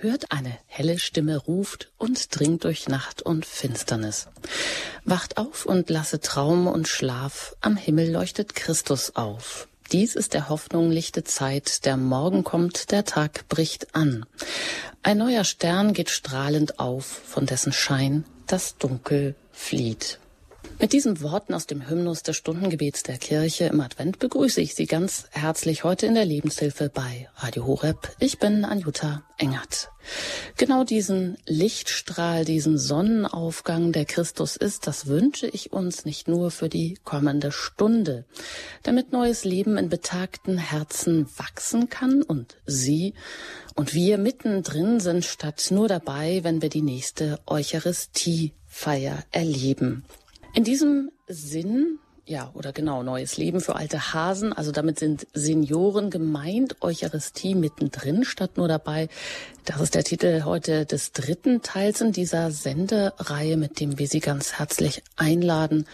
hört eine helle Stimme ruft und dringt durch Nacht und Finsternis. Wacht auf und lasse Traum und Schlaf, am Himmel leuchtet Christus auf. Dies ist der Hoffnung lichte Zeit, der Morgen kommt, der Tag bricht an. Ein neuer Stern geht strahlend auf, von dessen Schein das Dunkel flieht. Mit diesen Worten aus dem Hymnus des Stundengebets der Kirche im Advent begrüße ich Sie ganz herzlich heute in der Lebenshilfe bei Radio Horeb. Ich bin Anjuta Engert. Genau diesen Lichtstrahl, diesen Sonnenaufgang, der Christus ist, das wünsche ich uns nicht nur für die kommende Stunde, damit neues Leben in betagten Herzen wachsen kann und Sie und wir mittendrin sind statt nur dabei, wenn wir die nächste Eucharistiefeier erleben. In diesem Sinn, ja, oder genau, neues Leben für alte Hasen. Also damit sind Senioren gemeint, Eucharistie mittendrin statt nur dabei. Das ist der Titel heute des dritten Teils in dieser Sendereihe, mit dem wir Sie ganz herzlich einladen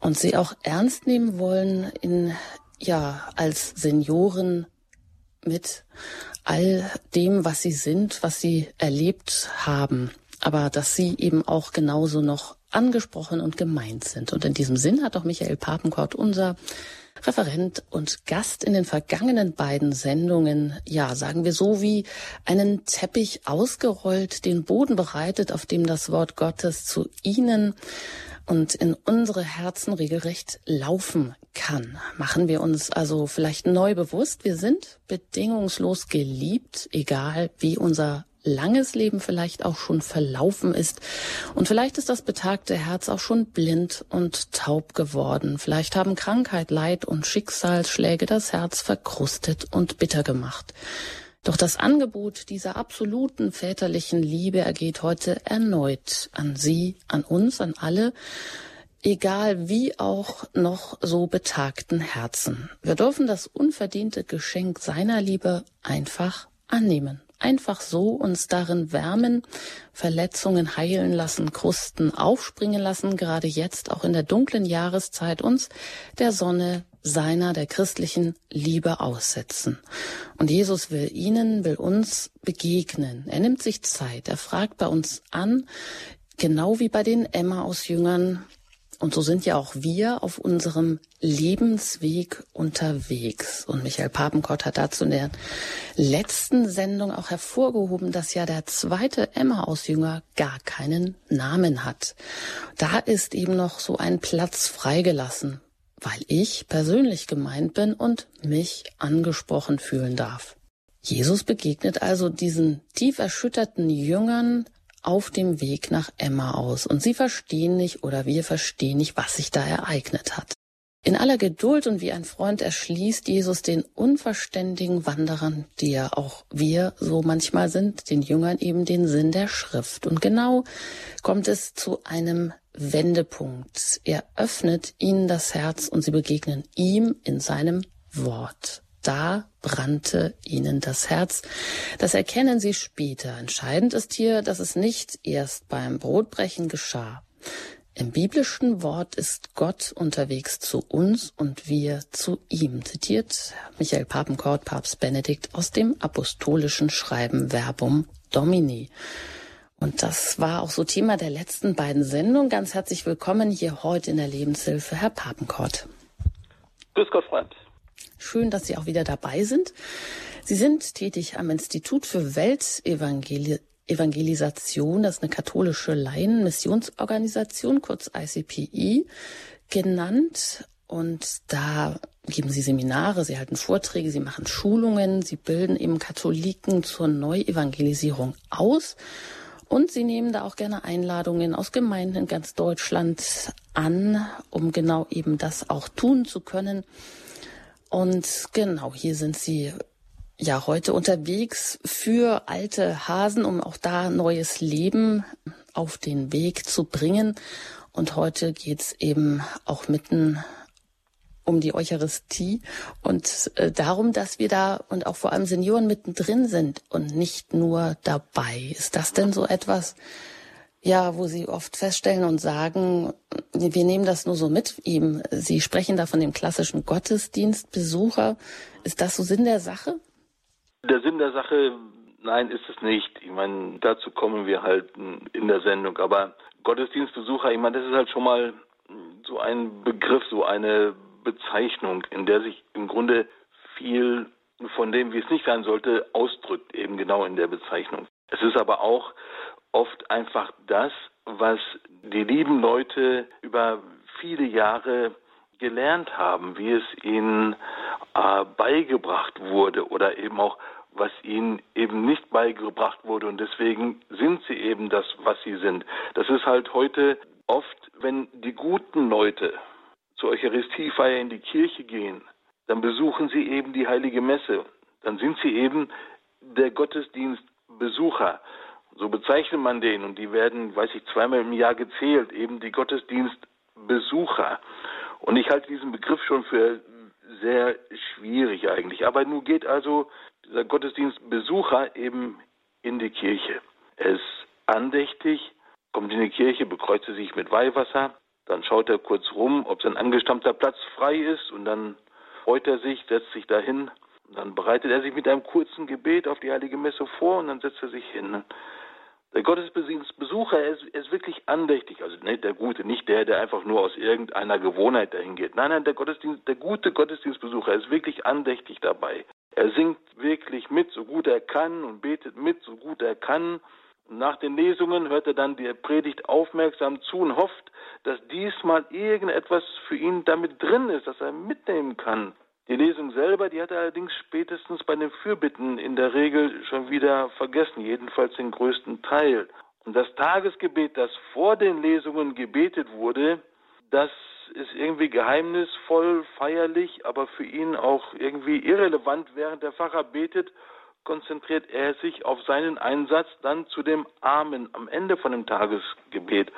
und Sie auch ernst nehmen wollen in, ja, als Senioren mit all dem, was Sie sind, was Sie erlebt haben aber dass sie eben auch genauso noch angesprochen und gemeint sind. Und in diesem Sinn hat auch Michael Papenkort, unser Referent und Gast in den vergangenen beiden Sendungen, ja, sagen wir so wie einen Teppich ausgerollt, den Boden bereitet, auf dem das Wort Gottes zu Ihnen und in unsere Herzen regelrecht laufen kann. Machen wir uns also vielleicht neu bewusst, wir sind bedingungslos geliebt, egal wie unser langes Leben vielleicht auch schon verlaufen ist. Und vielleicht ist das betagte Herz auch schon blind und taub geworden. Vielleicht haben Krankheit, Leid und Schicksalsschläge das Herz verkrustet und bitter gemacht. Doch das Angebot dieser absoluten väterlichen Liebe ergeht heute erneut an Sie, an uns, an alle, egal wie auch noch so betagten Herzen. Wir dürfen das unverdiente Geschenk seiner Liebe einfach annehmen einfach so uns darin wärmen, Verletzungen heilen lassen, Krusten aufspringen lassen, gerade jetzt auch in der dunklen Jahreszeit uns der Sonne seiner, der christlichen Liebe aussetzen. Und Jesus will ihnen, will uns begegnen. Er nimmt sich Zeit. Er fragt bei uns an, genau wie bei den Emma aus Jüngern, und so sind ja auch wir auf unserem Lebensweg unterwegs. Und Michael Papenkott hat dazu in der letzten Sendung auch hervorgehoben, dass ja der zweite Emma-Ausjünger gar keinen Namen hat. Da ist eben noch so ein Platz freigelassen, weil ich persönlich gemeint bin und mich angesprochen fühlen darf. Jesus begegnet also diesen tief erschütterten Jüngern auf dem Weg nach Emma aus und sie verstehen nicht oder wir verstehen nicht, was sich da ereignet hat. In aller Geduld und wie ein Freund erschließt Jesus den unverständigen Wanderern, die ja auch wir so manchmal sind, den Jüngern eben den Sinn der Schrift. Und genau kommt es zu einem Wendepunkt. Er öffnet ihnen das Herz und sie begegnen ihm in seinem Wort da brannte ihnen das Herz. Das erkennen sie später. Entscheidend ist hier, dass es nicht erst beim Brotbrechen geschah. Im biblischen Wort ist Gott unterwegs zu uns und wir zu ihm, zitiert Michael Papenkort, Papst Benedikt aus dem apostolischen Schreiben Verbum Domini. Und das war auch so Thema der letzten beiden Sendungen. Ganz herzlich willkommen hier heute in der Lebenshilfe, Herr Papenkort. Grüß Gott, Freund. Schön, dass Sie auch wieder dabei sind. Sie sind tätig am Institut für Weltevangelisation. Das ist eine katholische Laienmissionsorganisation, kurz ICPI, genannt. Und da geben Sie Seminare, Sie halten Vorträge, Sie machen Schulungen, Sie bilden eben Katholiken zur Neuevangelisierung aus. Und Sie nehmen da auch gerne Einladungen aus Gemeinden in ganz Deutschland an, um genau eben das auch tun zu können. Und genau, hier sind Sie ja heute unterwegs für alte Hasen, um auch da neues Leben auf den Weg zu bringen. Und heute geht's eben auch mitten um die Eucharistie und äh, darum, dass wir da und auch vor allem Senioren mittendrin sind und nicht nur dabei. Ist das denn so etwas, ja, wo Sie oft feststellen und sagen, wir nehmen das nur so mit ihm. Sie sprechen da von dem klassischen Gottesdienstbesucher. Ist das so Sinn der Sache? Der Sinn der Sache, Nein, ist es nicht. Ich meine, dazu kommen wir halt in der Sendung. Aber Gottesdienstbesucher, ich meine, das ist halt schon mal so ein Begriff, so eine Bezeichnung, in der sich im Grunde viel von dem, wie es nicht sein sollte, ausdrückt, eben genau in der Bezeichnung. Es ist aber auch oft einfach das, was die lieben Leute über viele Jahre gelernt haben, wie es ihnen äh, beigebracht wurde oder eben auch was ihnen eben nicht beigebracht wurde und deswegen sind sie eben das, was sie sind. Das ist halt heute oft, wenn die guten Leute zur Eucharistiefeier in die Kirche gehen, dann besuchen sie eben die heilige Messe. Dann sind sie eben der Gottesdienstbesucher. So bezeichnet man den und die werden, weiß ich, zweimal im Jahr gezählt, eben die Gottesdienstbesucher. Und ich halte diesen Begriff schon für sehr schwierig eigentlich. Aber nun geht also dieser Gottesdienstbesucher eben in die Kirche. Er ist andächtig, kommt in die Kirche, bekreuzt sich mit Weihwasser, dann schaut er kurz rum, ob sein angestammter Platz frei ist und dann freut er sich, setzt sich dahin. Dann bereitet er sich mit einem kurzen Gebet auf die Heilige Messe vor und dann setzt er sich hin. Der Gottesdienstbesucher ist, ist wirklich andächtig, also nicht der Gute, nicht der, der einfach nur aus irgendeiner Gewohnheit dahin geht. Nein, nein, der Gottesdienst, der gute Gottesdienstbesucher ist wirklich andächtig dabei. Er singt wirklich mit, so gut er kann und betet mit, so gut er kann. Nach den Lesungen hört er dann die Predigt aufmerksam zu und hofft, dass diesmal irgendetwas für ihn damit drin ist, dass er mitnehmen kann. Die Lesung selber, die hat er allerdings spätestens bei den Fürbitten in der Regel schon wieder vergessen, jedenfalls den größten Teil. Und das Tagesgebet, das vor den Lesungen gebetet wurde, das ist irgendwie geheimnisvoll, feierlich, aber für ihn auch irgendwie irrelevant. Während der Pfarrer betet, konzentriert er sich auf seinen Einsatz dann zu dem Amen am Ende von dem Tagesgebet.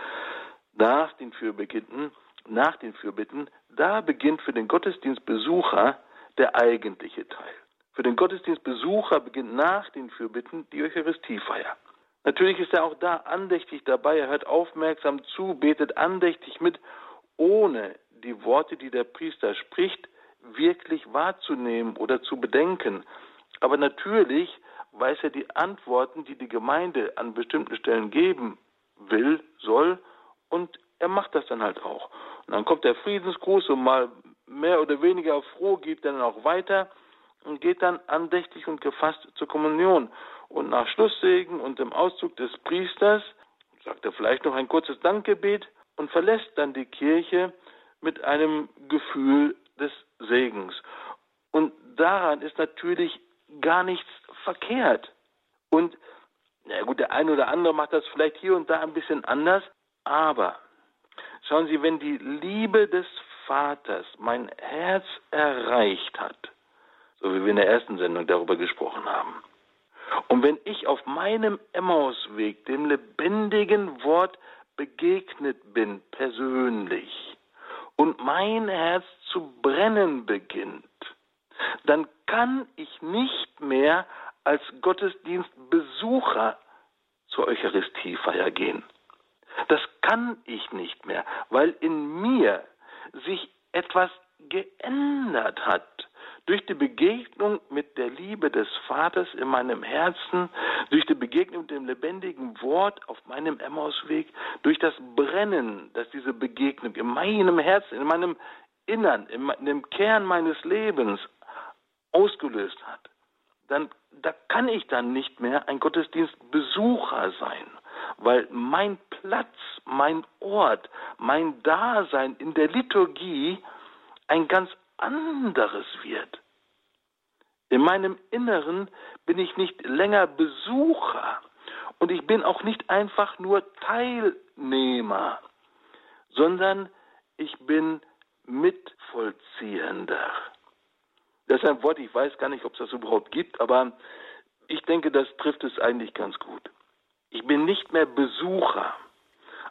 Nach den Fürbitten nach den Fürbitten, da beginnt für den Gottesdienstbesucher der eigentliche Teil. Für den Gottesdienstbesucher beginnt nach den Fürbitten die Eucharistiefeier. Natürlich ist er auch da andächtig dabei, er hört aufmerksam zu, betet andächtig mit, ohne die Worte, die der Priester spricht, wirklich wahrzunehmen oder zu bedenken. Aber natürlich weiß er die Antworten, die die Gemeinde an bestimmten Stellen geben will, soll, und er macht das dann halt auch. Und dann kommt der Friedensgruß und mal mehr oder weniger froh geht dann auch weiter und geht dann andächtig und gefasst zur Kommunion. Und nach Schlusssegen und dem Auszug des Priesters sagt er vielleicht noch ein kurzes Dankgebet und verlässt dann die Kirche mit einem Gefühl des Segens. Und daran ist natürlich gar nichts verkehrt. Und na gut, der eine oder andere macht das vielleicht hier und da ein bisschen anders, aber Schauen Sie, wenn die Liebe des Vaters mein Herz erreicht hat, so wie wir in der ersten Sendung darüber gesprochen haben, und wenn ich auf meinem Emmausweg dem lebendigen Wort begegnet bin, persönlich, und mein Herz zu brennen beginnt, dann kann ich nicht mehr als Gottesdienstbesucher zur Eucharistiefeier gehen. Das kann ich nicht mehr, weil in mir sich etwas geändert hat. Durch die Begegnung mit der Liebe des Vaters in meinem Herzen, durch die Begegnung mit dem lebendigen Wort auf meinem Emmausweg, durch das Brennen, das diese Begegnung in meinem Herzen, in meinem Innern, in dem Kern meines Lebens ausgelöst hat, dann da kann ich dann nicht mehr ein Gottesdienstbesucher sein weil mein Platz, mein Ort, mein Dasein in der Liturgie ein ganz anderes wird. In meinem Inneren bin ich nicht länger Besucher und ich bin auch nicht einfach nur Teilnehmer, sondern ich bin Mitvollziehender. Das ist ein Wort, ich weiß gar nicht, ob es das überhaupt gibt, aber ich denke, das trifft es eigentlich ganz gut. Ich bin nicht mehr Besucher.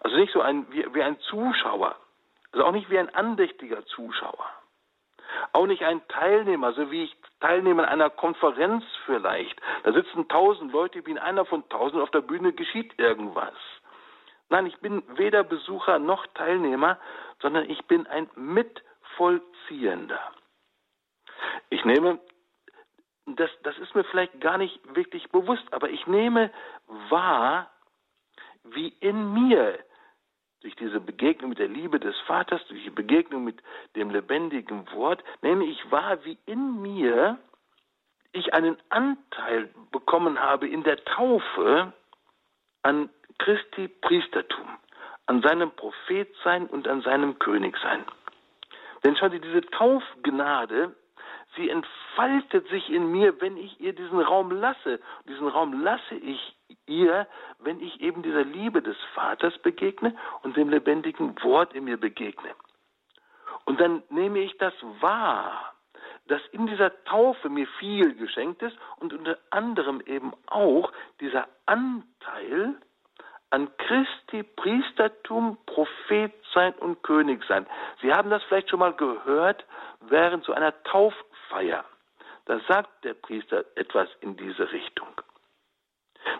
Also nicht so ein, wie, wie ein Zuschauer. Also auch nicht wie ein andächtiger Zuschauer. Auch nicht ein Teilnehmer, so wie ich teilnehme an einer Konferenz vielleicht. Da sitzen tausend Leute, wie in einer von tausend auf der Bühne geschieht irgendwas. Nein, ich bin weder Besucher noch Teilnehmer, sondern ich bin ein Mitvollziehender. Ich nehme das, das ist mir vielleicht gar nicht wirklich bewusst, aber ich nehme wahr, wie in mir durch diese Begegnung mit der Liebe des Vaters, durch die Begegnung mit dem lebendigen Wort, nehme ich wahr, wie in mir ich einen Anteil bekommen habe in der Taufe an Christi Priestertum, an seinem Prophetsein und an seinem Königsein. Denn schauen Sie, diese Taufgnade, sie entfaltet sich in mir, wenn ich ihr diesen Raum lasse. Diesen Raum lasse ich ihr, wenn ich eben dieser Liebe des Vaters begegne und dem lebendigen Wort in mir begegne. Und dann nehme ich das wahr, dass in dieser Taufe mir viel geschenkt ist und unter anderem eben auch dieser Anteil an Christi Priestertum, Prophet sein und König sein. Sie haben das vielleicht schon mal gehört während so einer Tauffeier. Da sagt der Priester etwas in diese Richtung.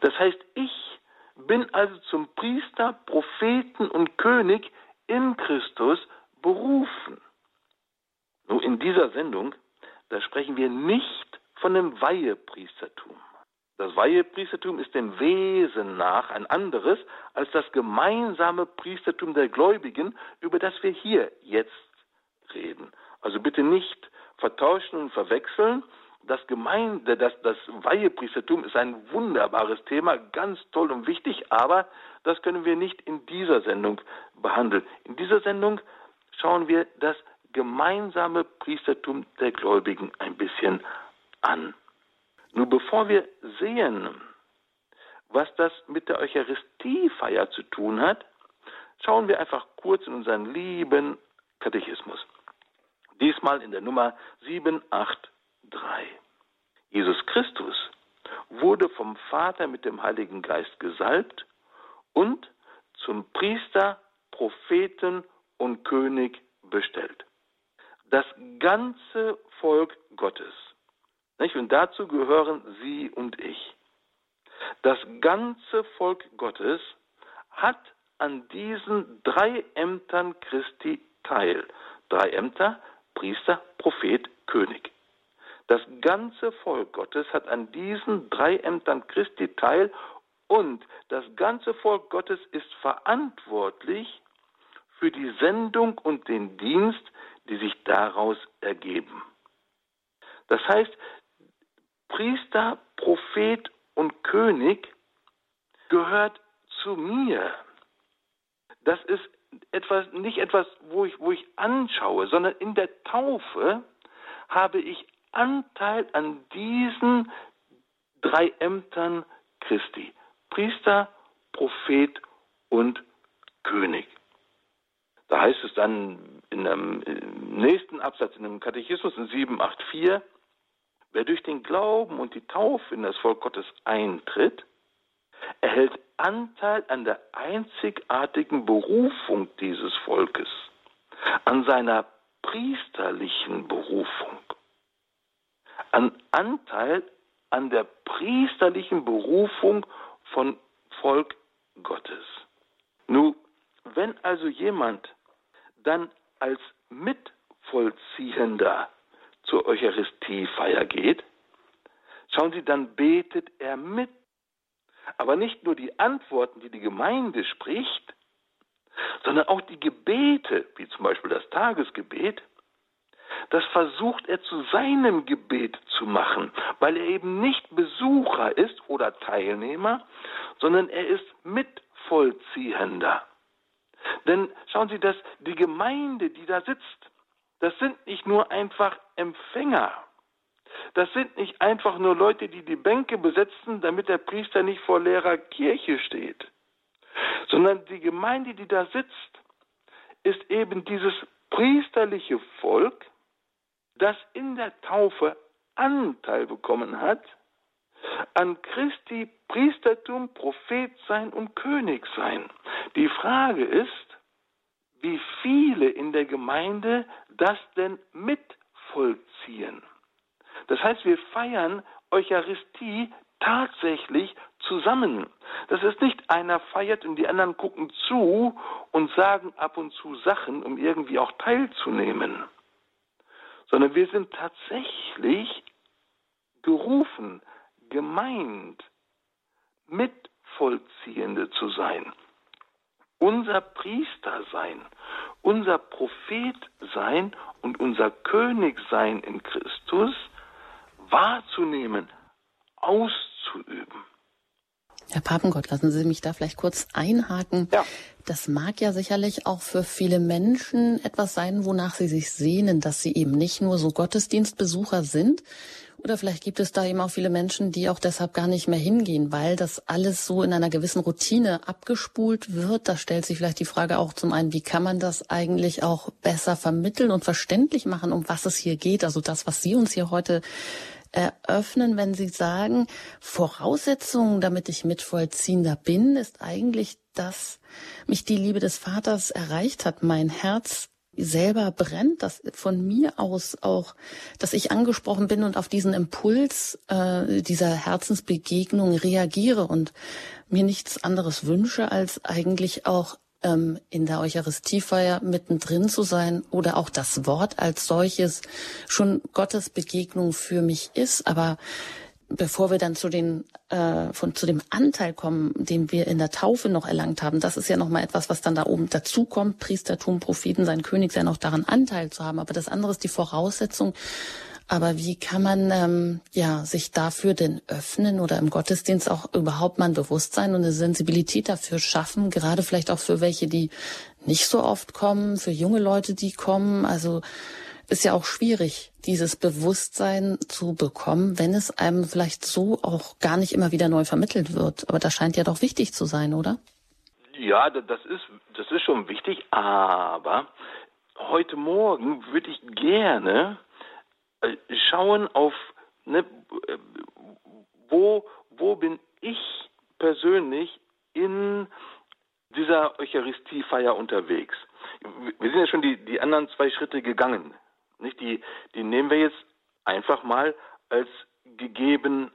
Das heißt, ich bin also zum Priester, Propheten und König in Christus berufen. Nun, in dieser Sendung, da sprechen wir nicht von dem Weihepriestertum. Das Weihepriestertum ist dem Wesen nach ein anderes als das gemeinsame Priestertum der Gläubigen, über das wir hier jetzt reden. Also bitte nicht vertauschen und verwechseln. Das, Gemeinde, das, das Weihepriestertum ist ein wunderbares Thema, ganz toll und wichtig, aber das können wir nicht in dieser Sendung behandeln. In dieser Sendung schauen wir das gemeinsame Priestertum der Gläubigen ein bisschen an. Nur bevor wir sehen, was das mit der Eucharistiefeier zu tun hat, schauen wir einfach kurz in unseren lieben Katechismus. Diesmal in der Nummer 783. Jesus Christus wurde vom Vater mit dem Heiligen Geist gesalbt und zum Priester, Propheten und König bestellt. Das ganze Volk Gottes nicht? Und dazu gehören Sie und ich. Das ganze Volk Gottes hat an diesen drei Ämtern Christi teil. Drei Ämter, Priester, Prophet, König. Das ganze Volk Gottes hat an diesen drei Ämtern Christi teil und das ganze Volk Gottes ist verantwortlich für die Sendung und den Dienst, die sich daraus ergeben. Das heißt, Priester, Prophet und König gehört zu mir. Das ist etwas, nicht etwas, wo ich, wo ich anschaue, sondern in der Taufe habe ich Anteil an diesen drei Ämtern Christi. Priester, Prophet und König. Da heißt es dann in einem nächsten Absatz in dem Katechismus in 784, Wer durch den Glauben und die Taufe in das Volk Gottes eintritt, erhält Anteil an der einzigartigen Berufung dieses Volkes, an seiner priesterlichen Berufung, an Anteil an der priesterlichen Berufung von Volk Gottes. Nun, wenn also jemand dann als Mitvollziehender zur Eucharistiefeier geht, schauen Sie, dann betet er mit. Aber nicht nur die Antworten, die die Gemeinde spricht, sondern auch die Gebete, wie zum Beispiel das Tagesgebet, das versucht er zu seinem Gebet zu machen, weil er eben nicht Besucher ist oder Teilnehmer, sondern er ist Mitvollziehender. Denn schauen Sie, dass die Gemeinde, die da sitzt, das sind nicht nur einfach Empfänger. Das sind nicht einfach nur Leute, die die Bänke besetzen, damit der Priester nicht vor leerer Kirche steht, sondern die Gemeinde, die da sitzt, ist eben dieses priesterliche Volk, das in der Taufe Anteil bekommen hat an Christi Priestertum, Prophetsein und Königsein. Die Frage ist, wie viele in der Gemeinde das denn mitvollziehen. Das heißt, wir feiern Eucharistie tatsächlich zusammen. Das ist nicht einer feiert und die anderen gucken zu und sagen ab und zu Sachen, um irgendwie auch teilzunehmen, sondern wir sind tatsächlich gerufen, gemeint, Mitvollziehende zu sein, unser Priester sein, unser Prophet sein und unser König sein in Christus wahrzunehmen, auszuüben. Herr Papengott, lassen Sie mich da vielleicht kurz einhaken. Ja. Das mag ja sicherlich auch für viele Menschen etwas sein, wonach sie sich sehnen, dass sie eben nicht nur so Gottesdienstbesucher sind. Oder vielleicht gibt es da eben auch viele Menschen, die auch deshalb gar nicht mehr hingehen, weil das alles so in einer gewissen Routine abgespult wird. Da stellt sich vielleicht die Frage auch zum einen, wie kann man das eigentlich auch besser vermitteln und verständlich machen, um was es hier geht? Also das, was Sie uns hier heute eröffnen, wenn Sie sagen, Voraussetzungen, damit ich Mitvollziehender bin, ist eigentlich, dass mich die Liebe des Vaters erreicht hat, mein Herz selber brennt, dass von mir aus auch, dass ich angesprochen bin und auf diesen Impuls äh, dieser Herzensbegegnung reagiere und mir nichts anderes wünsche, als eigentlich auch ähm, in der Eucharistiefeier mittendrin zu sein oder auch das Wort als solches schon Gottes Begegnung für mich ist. Aber bevor wir dann zu den äh, von zu dem Anteil kommen, den wir in der Taufe noch erlangt haben, das ist ja noch mal etwas, was dann da oben dazukommt. Priestertum, Propheten, sein König sein auch daran Anteil zu haben. Aber das andere ist die Voraussetzung aber wie kann man ähm, ja sich dafür denn öffnen oder im Gottesdienst auch überhaupt mal ein Bewusstsein und eine Sensibilität dafür schaffen, gerade vielleicht auch für welche, die nicht so oft kommen, für junge Leute, die kommen. Also ist ja auch schwierig, dieses Bewusstsein zu bekommen, wenn es einem vielleicht so auch gar nicht immer wieder neu vermittelt wird. Aber das scheint ja doch wichtig zu sein, oder? Ja, das ist, das ist schon wichtig, aber heute Morgen würde ich gerne schauen auf, ne, wo, wo bin ich persönlich in dieser Eucharistiefeier unterwegs. Wir sind ja schon die, die anderen zwei Schritte gegangen. Nicht? Die, die nehmen wir jetzt einfach mal als gegeben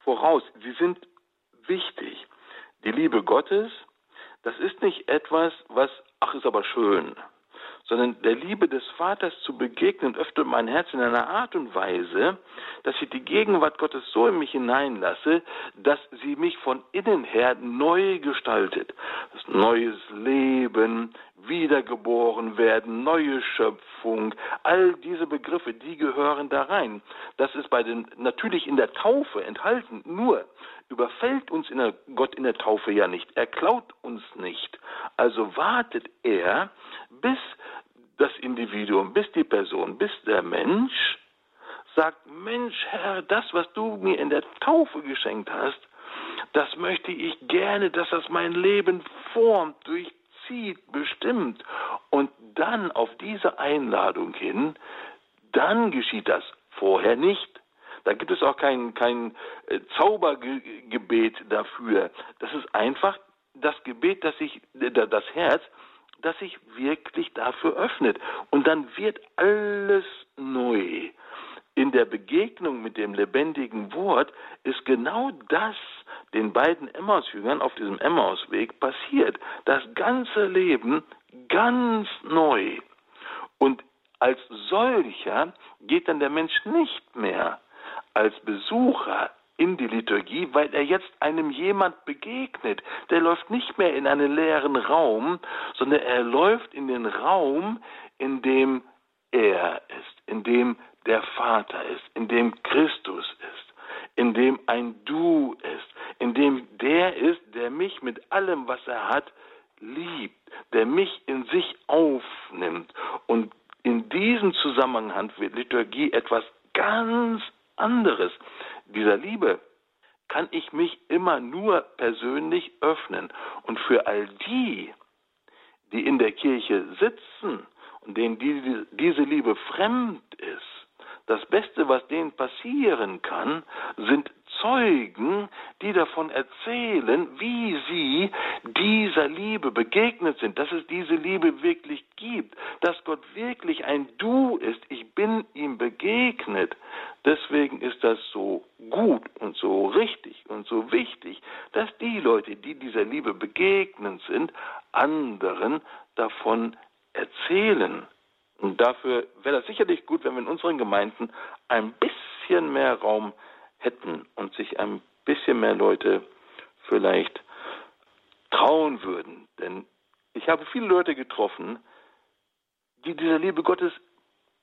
voraus. Sie sind wichtig. Die Liebe Gottes, das ist nicht etwas, was, ach, ist aber schön sondern der Liebe des Vaters zu begegnen, öffnet mein Herz in einer Art und Weise, dass ich die Gegenwart Gottes so in mich hineinlasse, dass sie mich von innen her neu gestaltet. Das neues Leben, wiedergeboren werden, neue Schöpfung, all diese Begriffe, die gehören da rein. Das ist bei den, natürlich in der Taufe enthalten, nur überfällt uns in der, Gott in der Taufe ja nicht. Er klaut uns nicht. Also wartet er, bis das Individuum, bis die Person, bis der Mensch sagt, Mensch, Herr, das, was du mir in der Taufe geschenkt hast, das möchte ich gerne, dass das mein Leben formt, durchzieht, bestimmt. Und dann auf diese Einladung hin, dann geschieht das vorher nicht. Da gibt es auch kein, kein äh, Zaubergebet dafür. Das ist einfach das Gebet, das sich, das Herz das sich wirklich dafür öffnet. Und dann wird alles neu. In der Begegnung mit dem lebendigen Wort ist genau das den beiden Emmaus-Jüngern auf diesem Emmausweg passiert. Das ganze Leben ganz neu. Und als solcher geht dann der Mensch nicht mehr als Besucher in die Liturgie, weil er jetzt einem jemand begegnet. Der läuft nicht mehr in einen leeren Raum, sondern er läuft in den Raum, in dem er ist, in dem der Vater ist, in dem Christus ist, in dem ein Du ist, in dem der ist, der mich mit allem, was er hat, liebt, der mich in sich aufnimmt. Und in diesem Zusammenhang wird Liturgie etwas ganz anderes dieser Liebe kann ich mich immer nur persönlich öffnen. Und für all die, die in der Kirche sitzen und denen diese Liebe fremd ist, das Beste, was denen passieren kann, sind Zeugen, die davon erzählen, wie sie dieser Liebe begegnet sind, dass es diese Liebe wirklich gibt, dass Gott wirklich ein Du ist. Ich bin ihm begegnet. Deswegen ist das so gut und so richtig und so wichtig, dass die Leute, die dieser Liebe begegnet sind, anderen davon erzählen. Und dafür wäre das sicherlich gut, wenn wir in unseren Gemeinden ein bisschen mehr Raum hätten und sich ein bisschen mehr Leute vielleicht trauen würden. Denn ich habe viele Leute getroffen, die dieser Liebe Gottes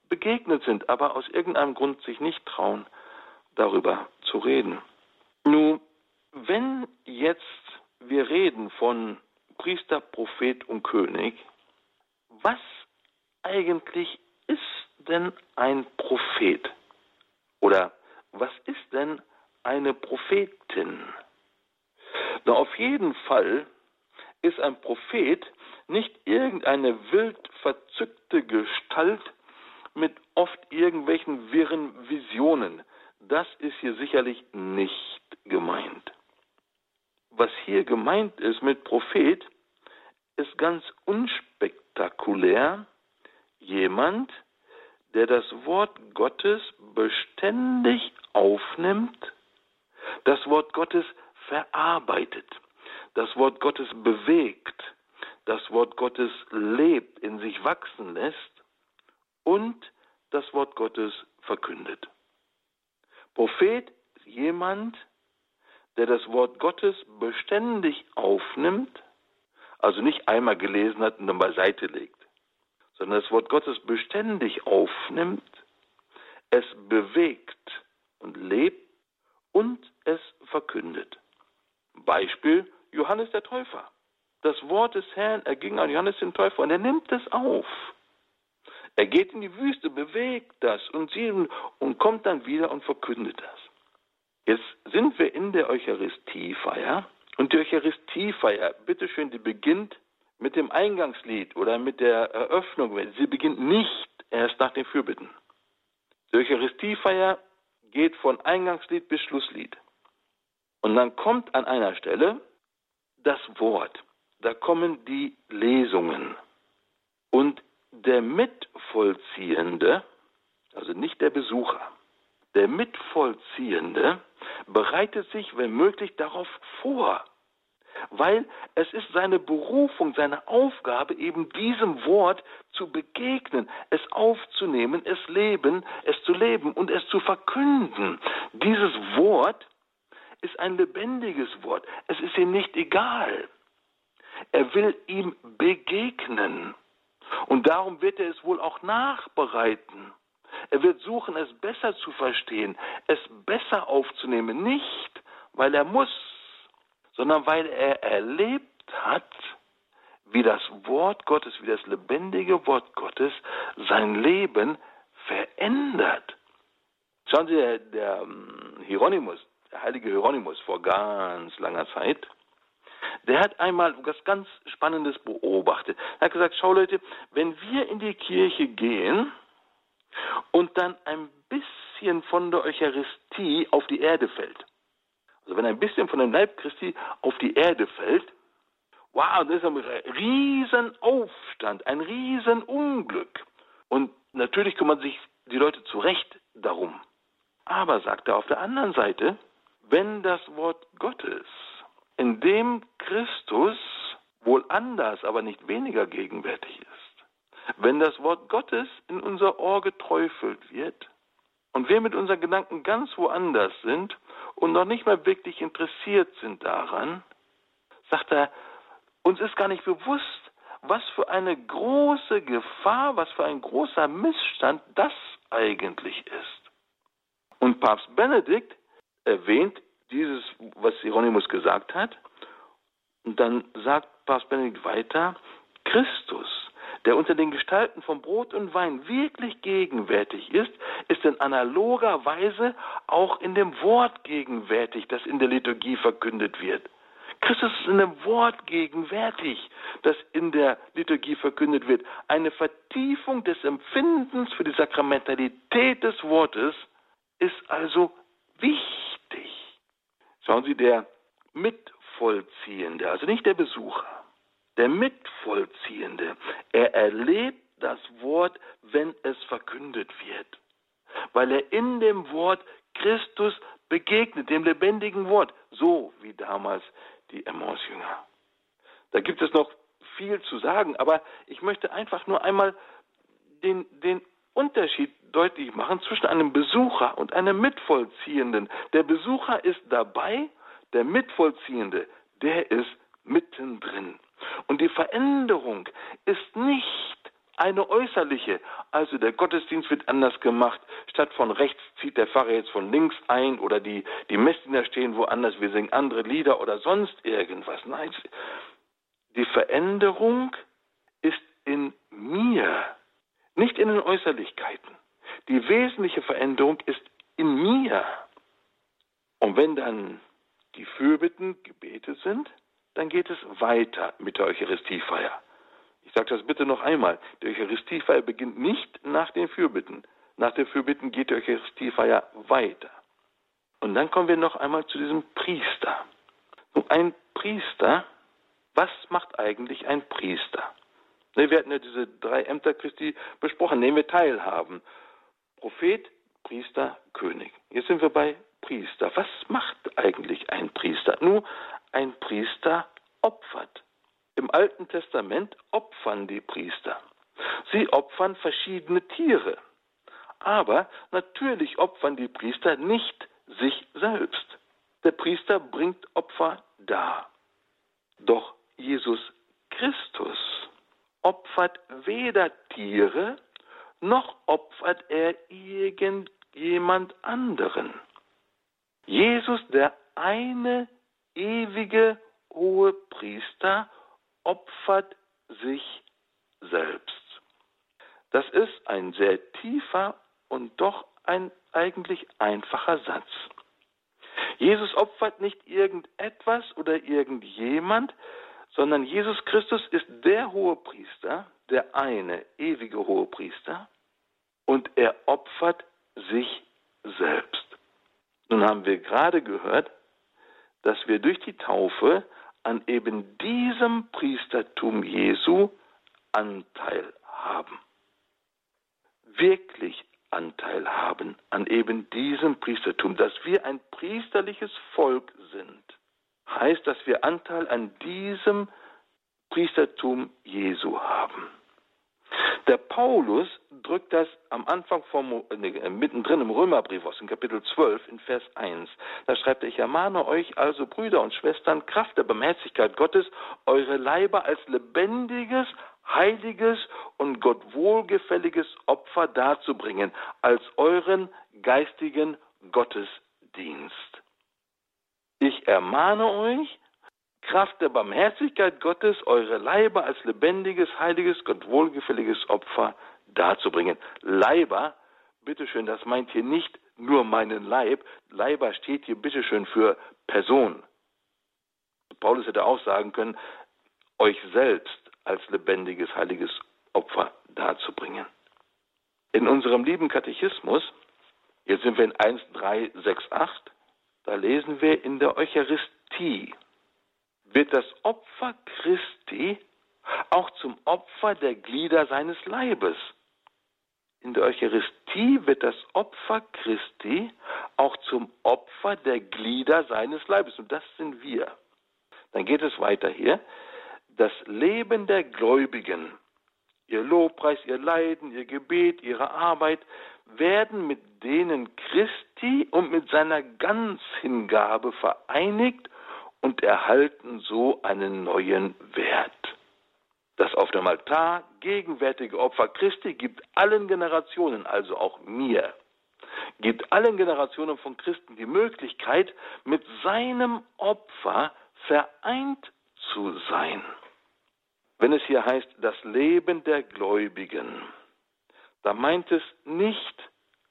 begegnet sind, aber aus irgendeinem Grund sich nicht trauen, darüber zu reden. Nun, wenn jetzt wir reden von Priester, Prophet und König, was eigentlich ist denn ein Prophet? Oder was ist denn eine Prophetin? Na, auf jeden Fall ist ein Prophet nicht irgendeine wild verzückte Gestalt mit oft irgendwelchen wirren Visionen. Das ist hier sicherlich nicht gemeint. Was hier gemeint ist mit Prophet, ist ganz unspektakulär jemand, der das Wort Gottes beständig aufnimmt, das Wort Gottes verarbeitet, das Wort Gottes bewegt, das Wort Gottes lebt, in sich wachsen lässt und das Wort Gottes verkündet. Prophet ist jemand, der das Wort Gottes beständig aufnimmt, also nicht einmal gelesen hat und dann beiseite legt, sondern das Wort Gottes beständig aufnimmt, es bewegt und lebt und es verkündet. Beispiel Johannes der Täufer. Das Wort des Herrn erging an Johannes den Täufer und er nimmt es auf. Er geht in die Wüste, bewegt das und, sieht, und kommt dann wieder und verkündet das. Jetzt sind wir in der Eucharistiefeier und die Eucharistiefeier, bitteschön, die beginnt mit dem Eingangslied oder mit der Eröffnung. Sie beginnt nicht erst nach den Fürbitten. Die Eucharistiefeier geht von Eingangslied bis Schlusslied. Und dann kommt an einer Stelle das Wort. Da kommen die Lesungen. Und der Mitvollziehende, also nicht der Besucher, der Mitvollziehende bereitet sich, wenn möglich, darauf vor, weil es ist seine Berufung, seine Aufgabe, eben diesem Wort zu begegnen, es aufzunehmen, es leben, es zu leben und es zu verkünden. Dieses Wort ist ein lebendiges Wort. Es ist ihm nicht egal. Er will ihm begegnen. Und darum wird er es wohl auch nachbereiten. Er wird suchen, es besser zu verstehen, es besser aufzunehmen, nicht weil er muss, sondern weil er erlebt hat, wie das Wort Gottes, wie das lebendige Wort Gottes sein Leben verändert. Schauen Sie, der, der ähm, Hieronymus, der heilige Hieronymus vor ganz langer Zeit, der hat einmal was ganz Spannendes beobachtet. Er hat gesagt, schau Leute, wenn wir in die Kirche gehen und dann ein bisschen von der Eucharistie auf die Erde fällt, also wenn ein bisschen von dem Leib Christi auf die Erde fällt, wow, das ist ein Riesenaufstand, ein Riesenunglück. Und natürlich kümmern sich die Leute zu Recht darum. Aber, sagt er auf der anderen Seite, wenn das Wort Gottes in dem Christus wohl anders, aber nicht weniger gegenwärtig ist. Wenn das Wort Gottes in unser Ohr geträufelt wird und wir mit unseren Gedanken ganz woanders sind und noch nicht mal wirklich interessiert sind daran, sagt er, uns ist gar nicht bewusst, was für eine große Gefahr, was für ein großer Missstand das eigentlich ist. Und Papst Benedikt erwähnt dieses, was Hieronymus gesagt hat. Und dann sagt Papst Benedikt weiter, Christus, der unter den Gestalten von Brot und Wein wirklich gegenwärtig ist, ist in analoger Weise auch in dem Wort gegenwärtig, das in der Liturgie verkündet wird. Christus ist in dem Wort gegenwärtig, das in der Liturgie verkündet wird. Eine Vertiefung des Empfindens für die Sakramentalität des Wortes ist also wichtig. Schauen Sie, der Mitvollziehende, also nicht der Besucher, der Mitvollziehende, er erlebt das Wort, wenn es verkündet wird, weil er in dem Wort Christus begegnet, dem lebendigen Wort, so wie damals die Emmaus-Jünger. Da gibt es noch viel zu sagen, aber ich möchte einfach nur einmal den, den Unterschied deutlich machen zwischen einem Besucher und einem Mitvollziehenden. Der Besucher ist dabei, der Mitvollziehende, der ist mittendrin. Veränderung ist nicht eine äußerliche. Also der Gottesdienst wird anders gemacht. Statt von rechts zieht der Pfarrer jetzt von links ein oder die, die Messdiener stehen woanders, wir singen andere Lieder oder sonst irgendwas. Nein, die Veränderung ist in mir, nicht in den Äußerlichkeiten. Die wesentliche Veränderung ist in mir. Und wenn dann die Fürbitten gebetet sind, dann geht es weiter mit der Eucharistiefeier. Ich sage das bitte noch einmal. Die Eucharistiefeier beginnt nicht nach den Fürbitten. Nach den Fürbitten geht die Eucharistiefeier weiter. Und dann kommen wir noch einmal zu diesem Priester. Nun, ein Priester, was macht eigentlich ein Priester? Ne, wir hatten ja diese drei Ämter Christi besprochen, nehmen wir teilhaben. Prophet, Priester, König. Jetzt sind wir bei Priester. Was macht eigentlich ein Priester? Nun, ein Priester opfert. Im Alten Testament opfern die Priester. Sie opfern verschiedene Tiere. Aber natürlich opfern die Priester nicht sich selbst. Der Priester bringt Opfer dar. Doch Jesus Christus opfert weder Tiere, noch opfert er irgendjemand anderen. Jesus, der eine ewige hohe Priester, opfert sich selbst. Das ist ein sehr tiefer und doch ein eigentlich einfacher Satz. Jesus opfert nicht irgendetwas oder irgendjemand, sondern Jesus Christus ist der hohe Priester, der eine ewige hohe Priester, und er opfert sich selbst. Nun haben wir gerade gehört, dass wir durch die Taufe an eben diesem Priestertum Jesu Anteil haben. Wirklich Anteil haben an eben diesem Priestertum, dass wir ein priesterliches Volk sind, heißt, dass wir Anteil an diesem Priestertum Jesu haben. Der Paulus drückt das am Anfang vom, äh, mittendrin im Römerbrief aus dem Kapitel 12 in Vers 1. Da schreibt er, ich ermahne euch also, Brüder und Schwestern, Kraft der Barmherzigkeit Gottes, eure Leiber als lebendiges, heiliges und Gott wohlgefälliges Opfer darzubringen, als euren geistigen Gottesdienst. Ich ermahne euch, Kraft der Barmherzigkeit Gottes eure Leiber als lebendiges, heiliges, Gott wohlgefälliges Opfer darzubringen. Leiber, bitteschön, das meint hier nicht nur meinen Leib. Leiber steht hier bitteschön für Person. Paulus hätte auch sagen können, euch selbst als lebendiges, heiliges Opfer darzubringen. In unserem lieben Katechismus, jetzt sind wir in 1.368, da lesen wir in der Eucharistie, wird das Opfer Christi auch zum Opfer der Glieder seines Leibes. In der Eucharistie wird das Opfer Christi auch zum Opfer der Glieder seines Leibes. Und das sind wir. Dann geht es weiter hier. Das Leben der Gläubigen, ihr Lobpreis, ihr Leiden, ihr Gebet, ihre Arbeit, werden mit denen Christi und mit seiner Ganzhingabe vereinigt und erhalten so einen neuen Wert. Das auf dem Altar gegenwärtige Opfer Christi gibt allen Generationen, also auch mir, gibt allen Generationen von Christen die Möglichkeit, mit seinem Opfer vereint zu sein. Wenn es hier heißt, das Leben der Gläubigen, da meint es nicht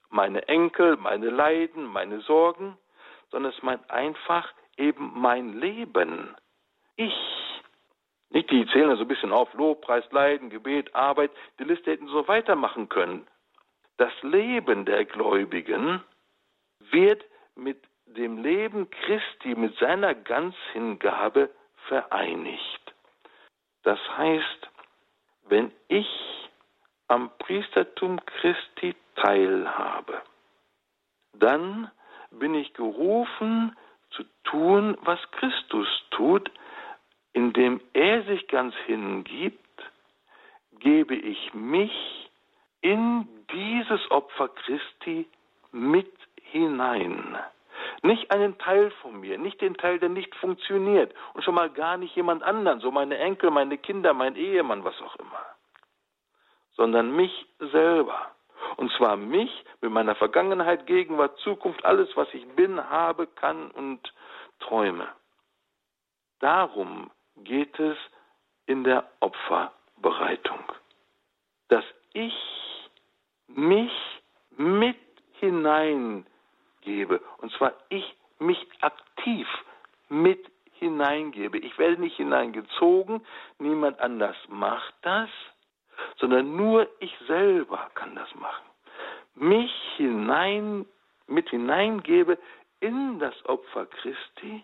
meine Enkel, meine Leiden, meine Sorgen, sondern es meint einfach eben mein Leben. Ich. Nicht, die zählen so ein bisschen auf, Lobpreis, Leiden, Gebet, Arbeit, die Liste hätten so weitermachen können. Das Leben der Gläubigen wird mit dem Leben Christi, mit seiner Ganzhingabe vereinigt. Das heißt, wenn ich am Priestertum Christi teilhabe, dann bin ich gerufen, zu tun, was Christus tut, indem er sich ganz hingibt, gebe ich mich in dieses Opfer Christi mit hinein. Nicht einen Teil von mir, nicht den Teil, der nicht funktioniert und schon mal gar nicht jemand anderen, so meine Enkel, meine Kinder, mein Ehemann, was auch immer, sondern mich selber. Und zwar mich mit meiner Vergangenheit, Gegenwart, Zukunft, alles, was ich bin, habe, kann und träume. Darum geht es in der Opferbereitung, dass ich mich mit hineingebe. Und zwar ich mich aktiv mit hineingebe. Ich werde nicht hineingezogen, niemand anders macht das, sondern nur ich selber kann das machen. Mich hinein, mit hineingebe in das Opfer Christi,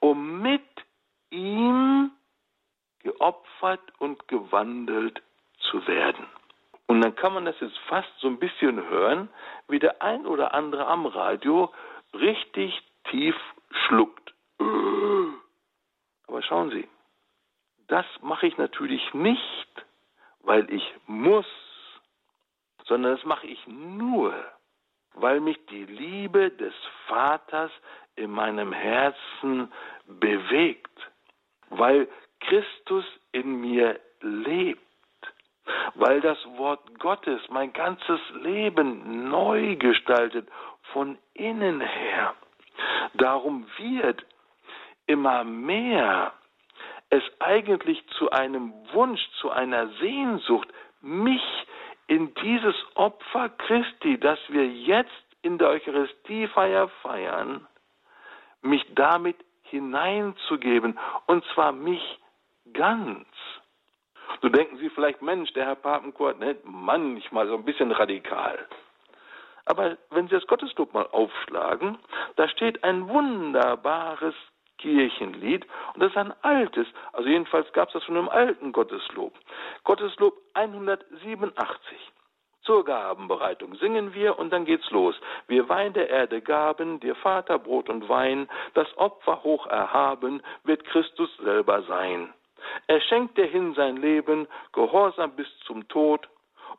um mit ihm geopfert und gewandelt zu werden. Und dann kann man das jetzt fast so ein bisschen hören, wie der ein oder andere am Radio richtig tief schluckt. Aber schauen Sie, das mache ich natürlich nicht, weil ich muss, sondern das mache ich nur, weil mich die Liebe des Vaters in meinem Herzen bewegt, weil Christus in mir lebt, weil das Wort Gottes mein ganzes Leben neu gestaltet, von innen her. Darum wird immer mehr es eigentlich zu einem Wunsch, zu einer Sehnsucht, mich in dieses Opfer Christi, das wir jetzt in der Eucharistiefeier feiern, mich damit hineinzugeben, und zwar mich ganz. So denken Sie vielleicht, Mensch, der Herr Papenkurt, ne, manchmal so ein bisschen radikal. Aber wenn Sie das Gotteslob mal aufschlagen, da steht ein wunderbares Kirchenlied und das ist ein altes, also jedenfalls gab es das schon im alten Gotteslob. Gotteslob 187. Zur Gabenbereitung singen wir und dann geht's los. Wir Wein der Erde gaben, dir Vater Brot und Wein, das Opfer hoch erhaben, wird Christus selber sein. Er schenkt dir hin sein Leben, gehorsam bis zum Tod,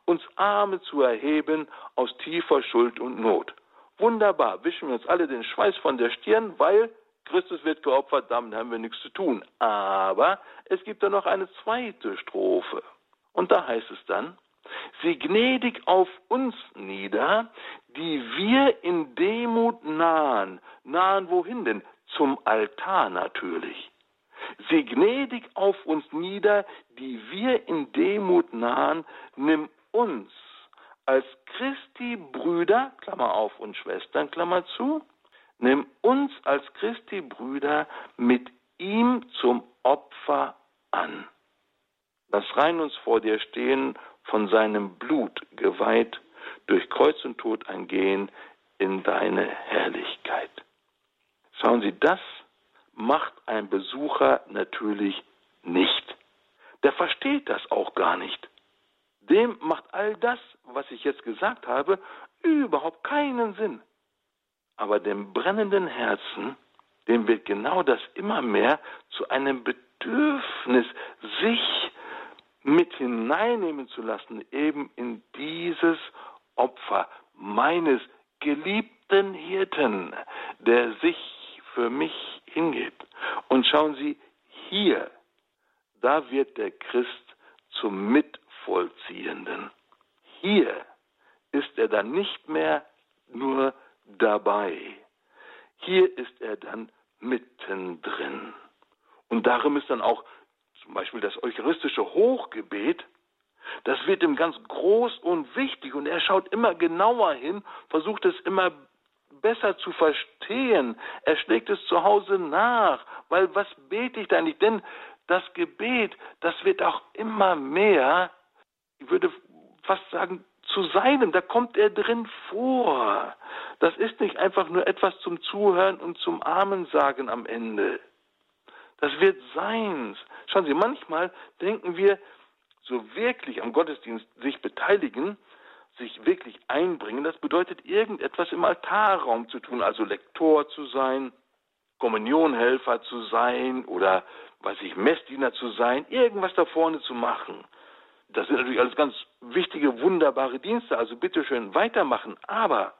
uns Arme zu erheben aus tiefer Schuld und Not. Wunderbar, wischen wir uns alle den Schweiß von der Stirn, weil Christus wird geopfert, damit haben wir nichts zu tun. Aber es gibt da noch eine zweite Strophe. Und da heißt es dann, sieh gnädig auf uns nieder, die wir in Demut nahen. Nahen wohin denn? Zum Altar natürlich. Sieh gnädig auf uns nieder, die wir in Demut nahen, nimm uns als Christi Brüder, Klammer auf und Schwestern, Klammer zu, nimm uns als Christi Brüder mit ihm zum Opfer an. Lass rein uns vor dir stehen, von seinem Blut geweiht, durch Kreuz und Tod ein Gehen in deine Herrlichkeit. Schauen Sie, das macht ein Besucher natürlich nicht. Der versteht das auch gar nicht. Dem macht all das, was ich jetzt gesagt habe, überhaupt keinen Sinn. Aber dem brennenden Herzen, dem wird genau das immer mehr zu einem Bedürfnis, sich mit hineinnehmen zu lassen, eben in dieses Opfer meines geliebten Hirten, der sich für mich hingibt. Und schauen Sie, hier, da wird der Christ zum Mitvollziehenden. Hier ist er dann nicht mehr nur dabei. Hier ist er dann mittendrin. Und darum ist dann auch zum Beispiel das eucharistische Hochgebet, das wird ihm ganz groß und wichtig und er schaut immer genauer hin, versucht es immer besser zu verstehen. Er schlägt es zu Hause nach, weil was bete ich da nicht? Denn das Gebet, das wird auch immer mehr, ich würde fast sagen, zu seinem, da kommt er drin vor. Das ist nicht einfach nur etwas zum Zuhören und zum Amen sagen am Ende. Das wird seins. Schauen Sie, manchmal denken wir, so wirklich am Gottesdienst sich beteiligen, sich wirklich einbringen, das bedeutet irgendetwas im Altarraum zu tun, also Lektor zu sein, Kommunionhelfer zu sein oder, weiß ich, Messdiener zu sein, irgendwas da vorne zu machen. Das sind natürlich alles ganz wichtige, wunderbare Dienste, also bitteschön weitermachen. Aber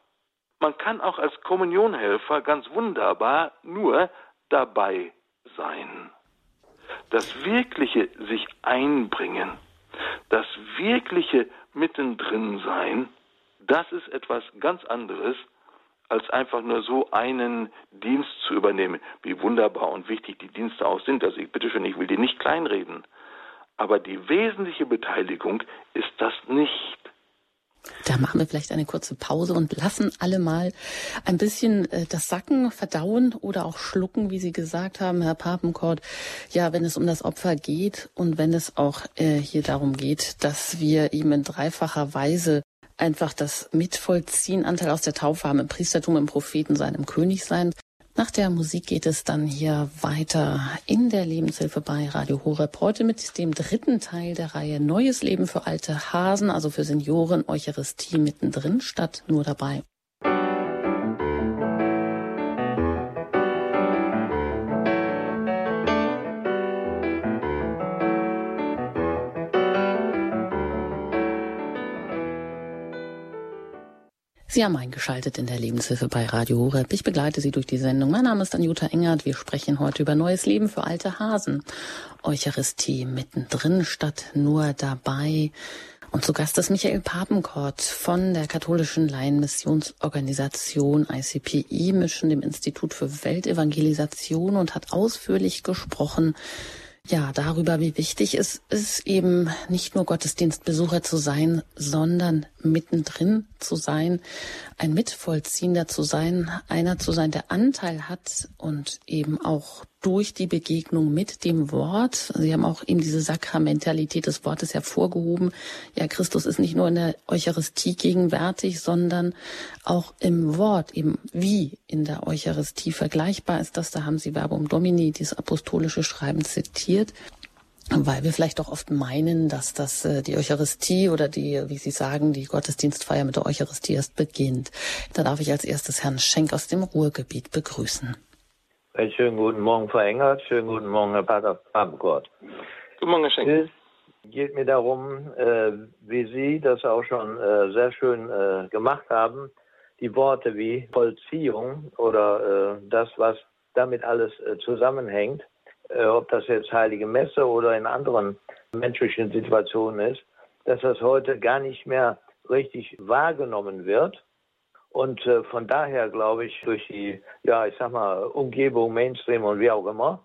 man kann auch als Kommunionhelfer ganz wunderbar nur dabei sein. Das wirkliche sich einbringen, das wirkliche mittendrin sein, das ist etwas ganz anderes, als einfach nur so einen Dienst zu übernehmen. Wie wunderbar und wichtig die Dienste auch sind. Also ich bitteschön, ich will die nicht kleinreden. Aber die wesentliche Beteiligung ist das nicht. Da machen wir vielleicht eine kurze Pause und lassen alle mal ein bisschen äh, das Sacken, verdauen oder auch schlucken, wie Sie gesagt haben, Herr Papenkort. Ja, wenn es um das Opfer geht und wenn es auch äh, hier darum geht, dass wir ihm in dreifacher Weise einfach das Mitvollziehen, Anteil aus der Taufe haben, im Priestertum, im Prophetensein, im Königsein. Nach der Musik geht es dann hier weiter in der Lebenshilfe bei Radio Horeb. Heute mit dem dritten Teil der Reihe Neues Leben für alte Hasen, also für Senioren, Eucharistie mittendrin statt nur dabei. Sie haben eingeschaltet in der Lebenshilfe bei Radio Horeb. Ich begleite Sie durch die Sendung. Mein Name ist Anjuta Engert. Wir sprechen heute über neues Leben für alte Hasen. Eucharistie mittendrin statt nur dabei. Und zu Gast ist Michael Papenkort von der katholischen Laienmissionsorganisation ICPI Mission, dem Institut für Weltevangelisation und hat ausführlich gesprochen ja, darüber, wie wichtig es ist, eben nicht nur Gottesdienstbesucher zu sein, sondern mittendrin zu sein, ein Mitvollziehender zu sein, einer zu sein, der Anteil hat und eben auch durch die Begegnung mit dem Wort. Sie haben auch eben diese Sakramentalität des Wortes hervorgehoben. Ja, Christus ist nicht nur in der Eucharistie gegenwärtig, sondern auch im Wort, eben wie in der Eucharistie vergleichbar ist das. Da haben Sie Verbum Domini, dieses apostolische Schreiben zitiert. Weil wir vielleicht auch oft meinen, dass das äh, die Eucharistie oder die, wie Sie sagen, die Gottesdienstfeier mit der Eucharistie erst beginnt. Da darf ich als erstes Herrn Schenk aus dem Ruhrgebiet begrüßen. Einen schönen guten Morgen, Frau Engert. Schönen guten Morgen, Herr Pater Abendgott. Guten Morgen, Herr Schenk. Es geht mir darum, äh, wie Sie das auch schon äh, sehr schön äh, gemacht haben, die Worte wie Vollziehung oder äh, das, was damit alles äh, zusammenhängt, äh, ob das jetzt Heilige Messe oder in anderen menschlichen Situationen ist, dass das heute gar nicht mehr richtig wahrgenommen wird und äh, von daher glaube ich, durch die, ja, ich sag mal, Umgebung, Mainstream und wie auch immer,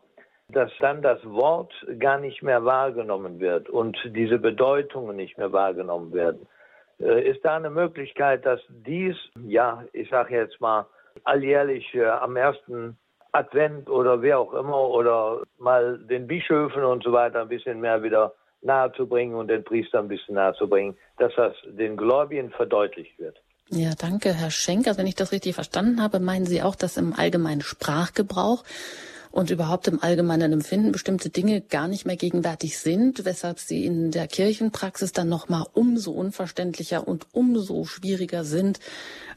dass dann das Wort gar nicht mehr wahrgenommen wird und diese Bedeutungen nicht mehr wahrgenommen werden. Äh, ist da eine Möglichkeit, dass dies, ja, ich sage jetzt mal, alljährlich äh, am ersten Advent oder wie auch immer oder mal den Bischöfen und so weiter ein bisschen mehr wieder nahezubringen und den Priestern ein bisschen nahezubringen, dass das den Gläubigen verdeutlicht wird? Ja, danke, Herr Schenker. Also wenn ich das richtig verstanden habe, meinen Sie auch, dass im allgemeinen Sprachgebrauch und überhaupt im allgemeinen Empfinden bestimmte Dinge gar nicht mehr gegenwärtig sind, weshalb sie in der Kirchenpraxis dann nochmal umso unverständlicher und umso schwieriger sind.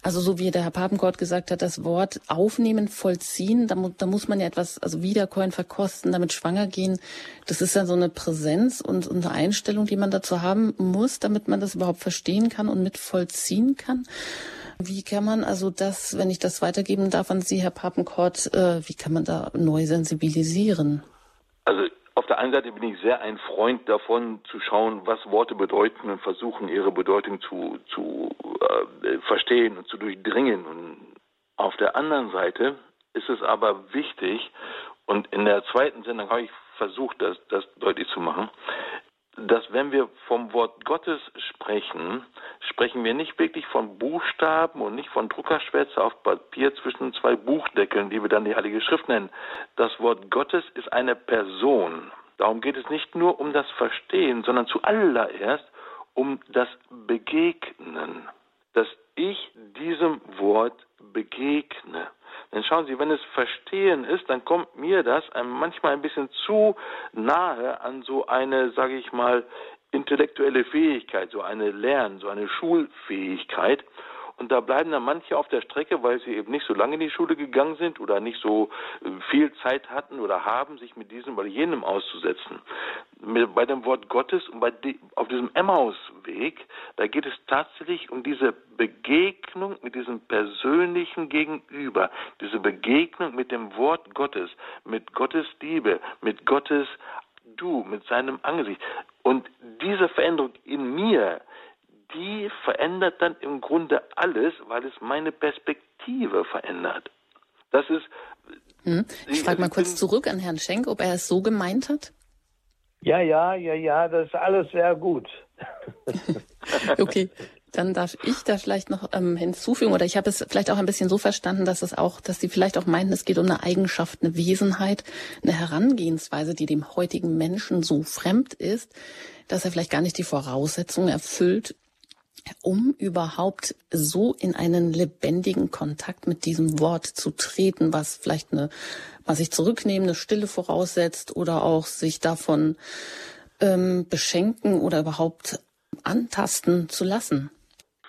Also so wie der Herr Papenkort gesagt hat, das Wort aufnehmen, vollziehen, da, mu da muss man ja etwas, also wiederkäuen, verkosten, damit schwanger gehen. Das ist ja so eine Präsenz und, und eine Einstellung, die man dazu haben muss, damit man das überhaupt verstehen kann und mit vollziehen kann. Wie kann man also das, wenn ich das weitergeben darf an Sie, Herr Papenkort, äh, wie kann man da neu sensibilisieren? Also auf der einen Seite bin ich sehr ein Freund davon, zu schauen, was Worte bedeuten und versuchen, ihre Bedeutung zu, zu äh, verstehen und zu durchdringen. Und auf der anderen Seite ist es aber wichtig, und in der zweiten Sendung habe ich versucht, das, das deutlich zu machen, dass wenn wir vom Wort Gottes sprechen, sprechen wir nicht wirklich von Buchstaben und nicht von Druckerschwärze auf Papier zwischen zwei Buchdeckeln, die wir dann die Heilige Schrift nennen. Das Wort Gottes ist eine Person. Darum geht es nicht nur um das Verstehen, sondern zuallererst um das Begegnen. Dass ich diesem Wort begegne. Denn schauen Sie, wenn es Verstehen ist, dann kommt mir das manchmal ein bisschen zu nahe an so eine, sage ich mal, intellektuelle Fähigkeit, so eine Lern-, so eine Schulfähigkeit. Und da bleiben dann manche auf der Strecke, weil sie eben nicht so lange in die Schule gegangen sind oder nicht so äh, viel Zeit hatten oder haben, sich mit diesem oder jenem auszusetzen. Bei dem Wort Gottes und bei die, auf diesem Emmausweg, da geht es tatsächlich um diese Begegnung mit diesem persönlichen Gegenüber, diese Begegnung mit dem Wort Gottes, mit Gottes Liebe, mit Gottes Du, mit seinem Angesicht. Und diese Veränderung in mir, die verändert dann im Grunde alles, weil es meine Perspektive verändert. Das ist. Hm. Ich frage mal kurz zurück an Herrn Schenk, ob er es so gemeint hat. Ja, ja, ja, ja, das ist alles sehr gut. okay. Dann darf ich da vielleicht noch ähm, hinzufügen, oder ich habe es vielleicht auch ein bisschen so verstanden, dass es auch, dass Sie vielleicht auch meinten, es geht um eine Eigenschaft, eine Wesenheit, eine Herangehensweise, die dem heutigen Menschen so fremd ist, dass er vielleicht gar nicht die Voraussetzungen erfüllt, um überhaupt so in einen lebendigen Kontakt mit diesem Wort zu treten, was vielleicht eine, was sich zurücknehmen, eine Stille voraussetzt oder auch sich davon ähm, beschenken oder überhaupt antasten zu lassen?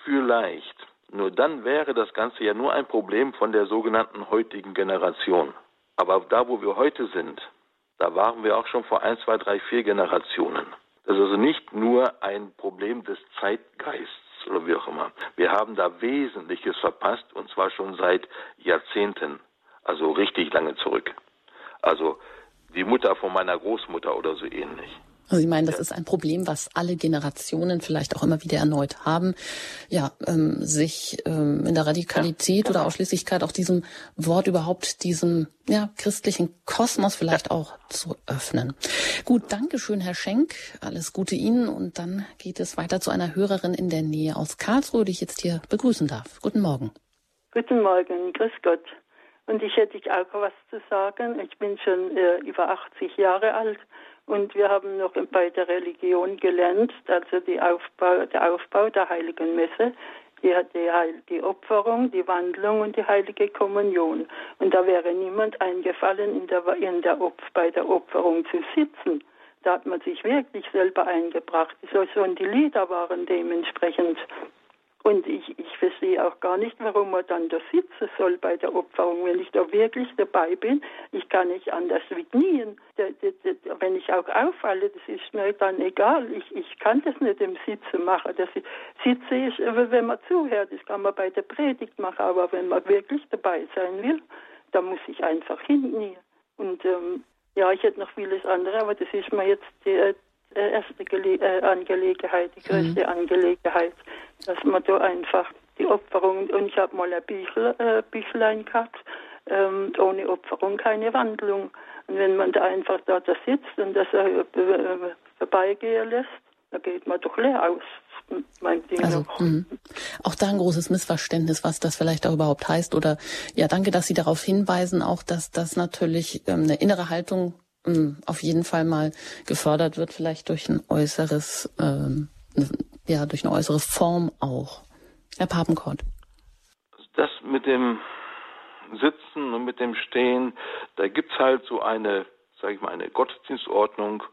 Vielleicht. Nur dann wäre das Ganze ja nur ein Problem von der sogenannten heutigen Generation. Aber da, wo wir heute sind, da waren wir auch schon vor ein, zwei, drei, vier Generationen. Das ist also nicht nur ein Problem des Zeitgeists oder wie auch immer. Wir haben da Wesentliches verpasst und zwar schon seit Jahrzehnten, also richtig lange zurück. Also die Mutter von meiner Großmutter oder so ähnlich. Also Sie meinen, das ist ein Problem, was alle Generationen vielleicht auch immer wieder erneut haben, ja, ähm, sich ähm, in der Radikalität ja, oder Ausschließlichkeit auch diesem Wort überhaupt, diesem ja, christlichen Kosmos vielleicht ja. auch zu öffnen. Gut, Dankeschön, Herr Schenk. Alles Gute Ihnen und dann geht es weiter zu einer Hörerin in der Nähe aus Karlsruhe, die ich jetzt hier begrüßen darf. Guten Morgen. Guten Morgen, grüß Gott. Und ich hätte auch was zu sagen. Ich bin schon äh, über 80 Jahre alt und wir haben noch bei der Religion gelernt, also Aufbau, der Aufbau der Heiligen Messe, die, die, die Opferung, die Wandlung und die Heilige Kommunion. Und da wäre niemand eingefallen, in der, in der bei der Opferung zu sitzen. Da hat man sich wirklich selber eingebracht. So, und die Lieder waren dementsprechend und ich, ich verstehe auch gar nicht, warum man dann da sitzen soll bei der Opferung. Wenn ich da wirklich dabei bin, ich kann nicht anders wie knien. Wenn ich auch auffalle, das ist mir dann egal. Ich, ich kann das nicht im Sitzen machen. Das Sitze ist, wenn man zuhört, das kann man bei der Predigt machen. Aber wenn man wirklich dabei sein will, dann muss ich einfach hinknien. Und ähm, ja, ich hätte noch vieles andere, aber das ist mir jetzt die, erste Gele äh, Angelegenheit, die größte mhm. Angelegenheit, dass man da einfach die Opferung, und ich habe mal ein Büchel, äh, Büchlein gehabt, ähm, ohne Opferung keine Wandlung. Und wenn man da einfach da, da sitzt und das äh, vorbeigehen lässt, dann geht man doch leer aus. Also mh. auch da ein großes Missverständnis, was das vielleicht auch überhaupt heißt. Oder ja, danke, dass Sie darauf hinweisen, auch dass das natürlich ähm, eine innere Haltung ähm, auf jeden Fall mal gefördert wird, vielleicht durch ein äußeres, ähm, ja, durch eine äußere Form auch. Herr Papenkort. Das mit dem Sitzen und mit dem Stehen, da gibt es halt so eine, sage ich mal, eine Gottesdienstordnung,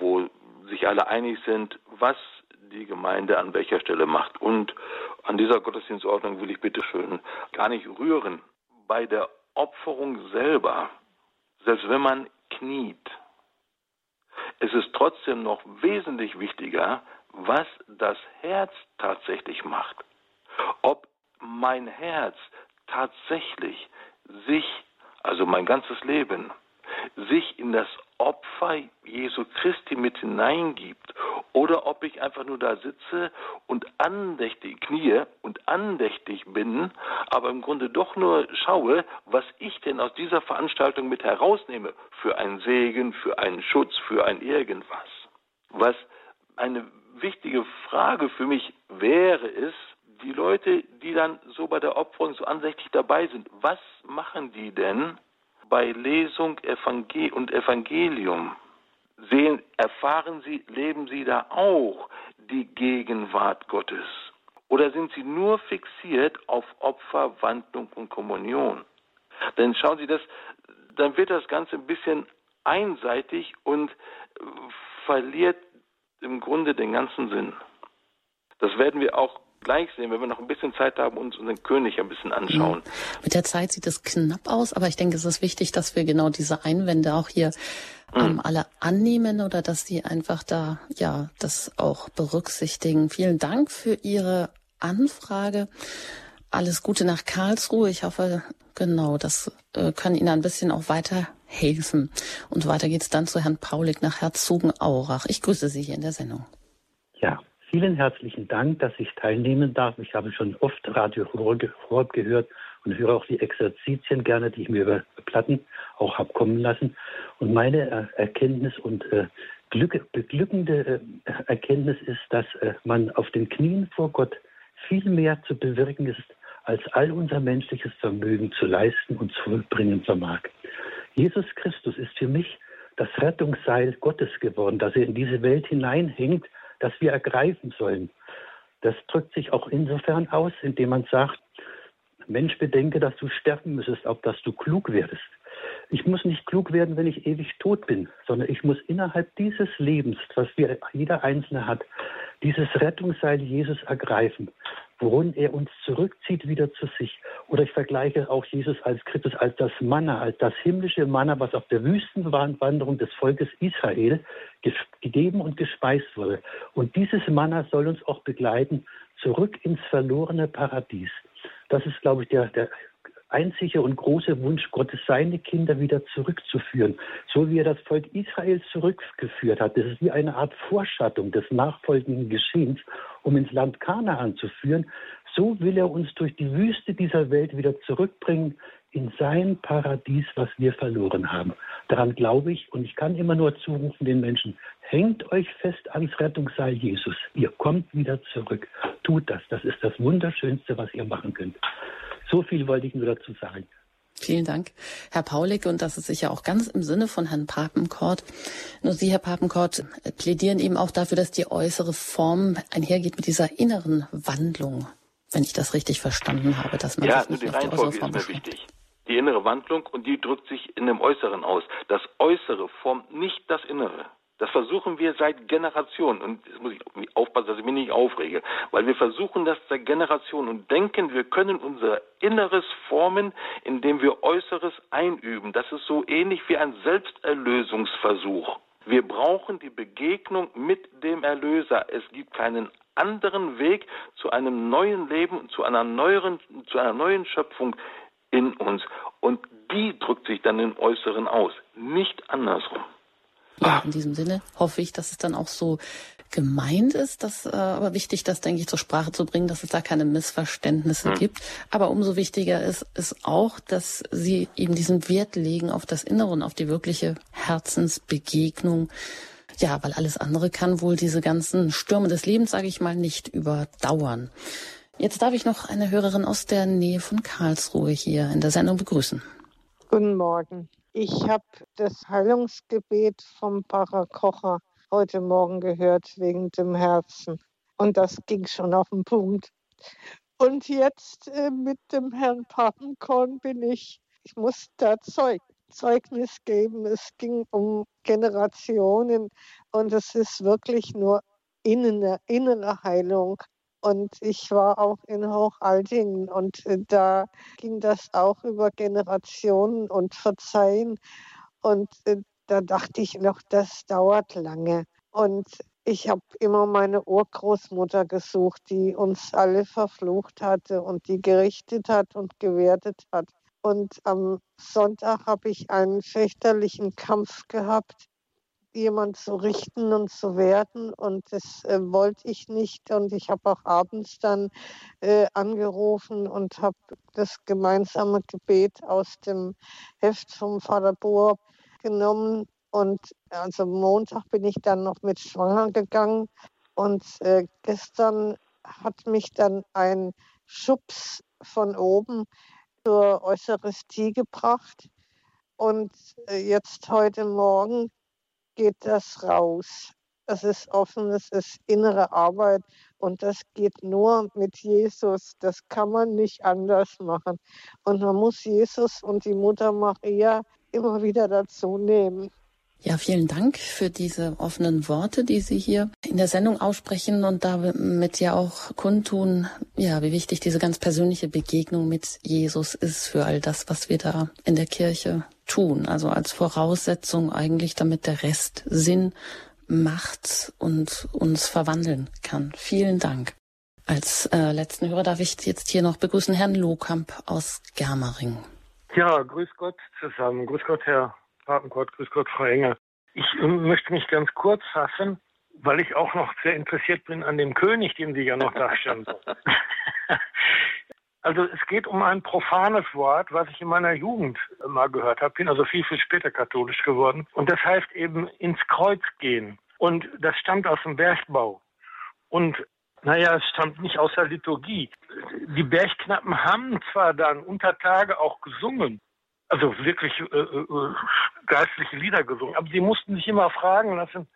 wo sich alle einig sind, was die Gemeinde an welcher Stelle macht. Und an dieser Gottesdienstordnung will ich bitte schön gar nicht rühren. Bei der Opferung selber, selbst wenn man kniet. Es ist trotzdem noch wesentlich wichtiger, was das Herz tatsächlich macht. Ob mein Herz tatsächlich sich, also mein ganzes Leben, sich in das Opfer Jesu Christi mit hineingibt oder ob ich einfach nur da sitze und andächtig knie und andächtig bin, aber im Grunde doch nur schaue, was ich denn aus dieser Veranstaltung mit herausnehme für einen Segen, für einen Schutz, für ein irgendwas. Was eine wichtige Frage für mich wäre, ist, die Leute, die dann so bei der Opferung so andächtig dabei sind, was machen die denn, bei Lesung Evangel und Evangelium sehen, erfahren Sie, leben Sie da auch die Gegenwart Gottes? Oder sind Sie nur fixiert auf Opfer, Wandlung und Kommunion? Denn schauen Sie, das, dann wird das Ganze ein bisschen einseitig und verliert im Grunde den ganzen Sinn. Das werden wir auch gleich sehen, wenn wir noch ein bisschen Zeit haben, uns unseren König ein bisschen anschauen. Ja. Mit der Zeit sieht es knapp aus, aber ich denke, es ist wichtig, dass wir genau diese Einwände auch hier ähm, alle annehmen oder dass Sie einfach da ja das auch berücksichtigen. Vielen Dank für Ihre Anfrage. Alles Gute nach Karlsruhe. Ich hoffe, genau, das äh, kann Ihnen ein bisschen auch weiterhelfen. Und weiter geht's dann zu Herrn Paulik nach Herzogenaurach. Ich grüße Sie hier in der Sendung. Ja, vielen herzlichen Dank, dass ich teilnehmen darf. Ich habe schon oft Radio Horeb gehört und höre auch die Exerzitien gerne, die ich mir über Platten auch habe kommen lassen. Und meine Erkenntnis und äh, Glück, beglückende äh, Erkenntnis ist, dass äh, man auf den Knien vor Gott viel mehr zu bewirken ist, als all unser menschliches Vermögen zu leisten und zu vollbringen vermag. Jesus Christus ist für mich das Rettungsseil Gottes geworden, das er in diese Welt hineinhängt, das wir ergreifen sollen. Das drückt sich auch insofern aus, indem man sagt, Mensch, bedenke, dass du sterben müsstest, auf dass du klug werdest. Ich muss nicht klug werden, wenn ich ewig tot bin, sondern ich muss innerhalb dieses Lebens, was wir, jeder Einzelne hat, dieses Rettungsseil Jesus ergreifen, worin er uns zurückzieht wieder zu sich. Oder ich vergleiche auch Jesus als Christus als das Manna, als das himmlische Manna, was auf der Wüstenwanderung des Volkes Israel gegeben und gespeist wurde. Und dieses Manna soll uns auch begleiten zurück ins verlorene Paradies. Das ist, glaube ich, der, der einzige und große Wunsch Gottes, seine Kinder wieder zurückzuführen. So wie er das Volk Israel zurückgeführt hat. Das ist wie eine Art Vorschattung des nachfolgenden Geschehens, um ins Land Kanaan zu führen. So will er uns durch die Wüste dieser Welt wieder zurückbringen in sein Paradies, was wir verloren haben. Daran glaube ich und ich kann immer nur zurufen den Menschen, hängt euch fest ans Rettungsseil Jesus. Ihr kommt wieder zurück. Tut das. Das ist das Wunderschönste, was ihr machen könnt. So viel wollte ich nur dazu sagen. Vielen Dank, Herr Paulik. Und das ist sicher auch ganz im Sinne von Herrn Papenkort. Nur Sie, Herr Papenkort, plädieren eben auch dafür, dass die äußere Form einhergeht mit dieser inneren Wandlung, wenn ich das richtig verstanden habe. Dass man ja, sich nicht die Reihenfolge ist mir wichtig. Die innere Wandlung und die drückt sich in dem Äußeren aus. Das Äußere formt nicht das Innere. Das versuchen wir seit Generationen. Und jetzt muss ich aufpassen, dass ich mich nicht aufrege. Weil wir versuchen das seit Generationen und denken, wir können unser Inneres formen, indem wir Äußeres einüben. Das ist so ähnlich wie ein Selbsterlösungsversuch. Wir brauchen die Begegnung mit dem Erlöser. Es gibt keinen anderen Weg zu einem neuen Leben, zu einer neueren, zu einer neuen Schöpfung in uns. Und die drückt sich dann im Äußeren aus, nicht andersrum. Ja, in diesem Sinne hoffe ich, dass es dann auch so gemeint ist. Das äh, aber wichtig, das denke ich zur Sprache zu bringen, dass es da keine Missverständnisse mhm. gibt. Aber umso wichtiger ist es auch, dass Sie eben diesen Wert legen auf das Innere und auf die wirkliche Herzensbegegnung. Ja, weil alles andere kann wohl diese ganzen Stürme des Lebens, sage ich mal, nicht überdauern. Jetzt darf ich noch eine Hörerin aus der Nähe von Karlsruhe hier in der Sendung begrüßen. Guten Morgen. Ich habe das Heilungsgebet vom Pfarrer Kocher heute Morgen gehört wegen dem Herzen. Und das ging schon auf den Punkt. Und jetzt äh, mit dem Herrn Papenkorn bin ich, ich muss da Zeug, Zeugnis geben. Es ging um Generationen und es ist wirklich nur innere, innere Heilung. Und ich war auch in Hochaltingen und äh, da ging das auch über Generationen und Verzeihen. Und äh, da dachte ich noch, das dauert lange. Und ich habe immer meine Urgroßmutter gesucht, die uns alle verflucht hatte und die gerichtet hat und gewertet hat. Und am Sonntag habe ich einen fechterlichen Kampf gehabt jemand zu richten und zu werden. Und das äh, wollte ich nicht. Und ich habe auch abends dann äh, angerufen und habe das gemeinsame Gebet aus dem Heft vom Vater Bohr genommen. Und also Montag bin ich dann noch mit schwanger gegangen. Und äh, gestern hat mich dann ein Schubs von oben zur Eucharistie gebracht. Und äh, jetzt heute Morgen geht das raus. Es ist offen, es ist innere Arbeit und das geht nur mit Jesus. Das kann man nicht anders machen. Und man muss Jesus und die Mutter Maria immer wieder dazu nehmen. Ja, vielen Dank für diese offenen Worte, die Sie hier in der Sendung aussprechen und damit ja auch kundtun, ja, wie wichtig diese ganz persönliche Begegnung mit Jesus ist für all das, was wir da in der Kirche tun. Also als Voraussetzung eigentlich, damit der Rest Sinn macht und uns verwandeln kann. Vielen Dank. Als äh, letzten Hörer darf ich jetzt hier noch begrüßen Herrn Lohkamp aus Germering. Ja, grüß Gott zusammen. Grüß Gott, Herr Papenkort, grüß Gott, Frau Enger. Ich äh, möchte mich ganz kurz fassen, weil ich auch noch sehr interessiert bin an dem König, den Sie ja noch darstellen. also es geht um ein profanes Wort, was ich in meiner Jugend mal gehört habe. Bin also viel, viel später katholisch geworden. Und das heißt eben ins Kreuz gehen. Und das stammt aus dem Bergbau. Und naja, es stammt nicht aus der Liturgie. Die Bergknappen haben zwar dann unter Tage auch gesungen, also wirklich äh, äh, geistliche Lieder gesungen. Aber sie mussten sich immer fragen lassen,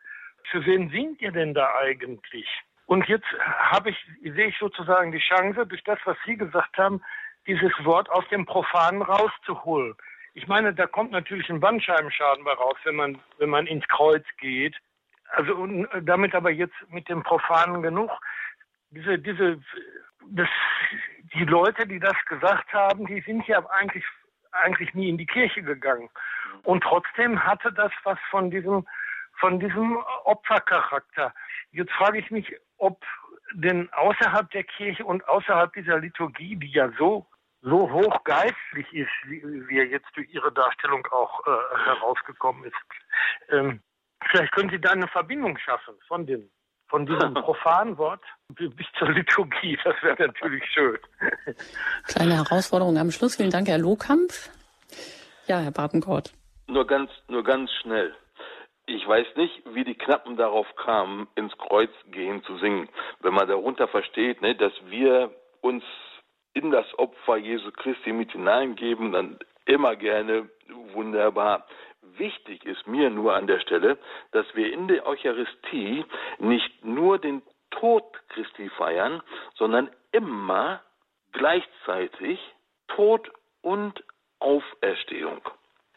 für wen singt ihr denn da eigentlich? Und jetzt habe ich, sehe ich sozusagen die Chance, durch das, was Sie gesagt haben, dieses Wort aus dem Profanen rauszuholen. Ich meine, da kommt natürlich ein Bandscheibenschaden bei raus, wenn man, wenn man ins Kreuz geht. Also damit aber jetzt mit dem Profanen genug. Diese, diese, das, die Leute, die das gesagt haben, die sind ja eigentlich eigentlich nie in die Kirche gegangen. Und trotzdem hatte das was von diesem, von diesem Opfercharakter. Jetzt frage ich mich, ob denn außerhalb der Kirche und außerhalb dieser Liturgie, die ja so so hochgeistlich ist, wie, wie er jetzt durch Ihre Darstellung auch äh, herausgekommen ist. Ähm, vielleicht können Sie da eine Verbindung schaffen von dem von diesem profanen Wort bis zur Liturgie. Das wäre natürlich schön. Kleine Herausforderung am Schluss. Vielen Dank, Herr Lohkamp. Ja, Herr Badenkort. Nur ganz, nur ganz schnell. Ich weiß nicht, wie die Knappen darauf kamen, ins Kreuz gehen zu singen. Wenn man darunter versteht, ne, dass wir uns in das Opfer Jesu Christi mit hineingeben, dann immer gerne wunderbar. Wichtig ist mir nur an der Stelle, dass wir in der Eucharistie nicht nur den Tod Christi feiern, sondern immer gleichzeitig Tod und Auferstehung.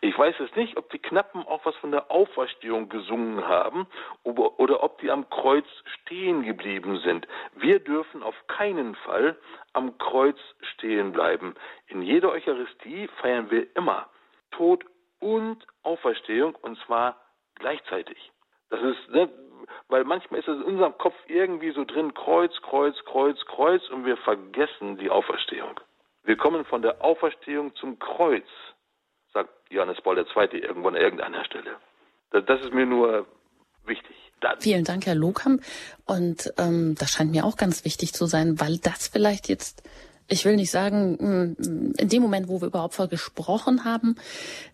Ich weiß es nicht, ob die Knappen auch was von der Auferstehung gesungen haben oder ob die am Kreuz stehen geblieben sind. Wir dürfen auf keinen Fall am Kreuz stehen bleiben. In jeder Eucharistie feiern wir immer Tod und Auferstehung und zwar gleichzeitig. Das ist, ne, weil manchmal ist es in unserem Kopf irgendwie so drin, Kreuz, Kreuz, Kreuz, Kreuz und wir vergessen die Auferstehung. Wir kommen von der Auferstehung zum Kreuz, sagt Johannes Paul II. irgendwann an irgendeiner Stelle. Das ist mir nur wichtig. Dann. Vielen Dank, Herr Lohkamp. Und ähm, das scheint mir auch ganz wichtig zu sein, weil das vielleicht jetzt, ich will nicht sagen, mm, in dem Moment, wo wir über Opfer gesprochen haben,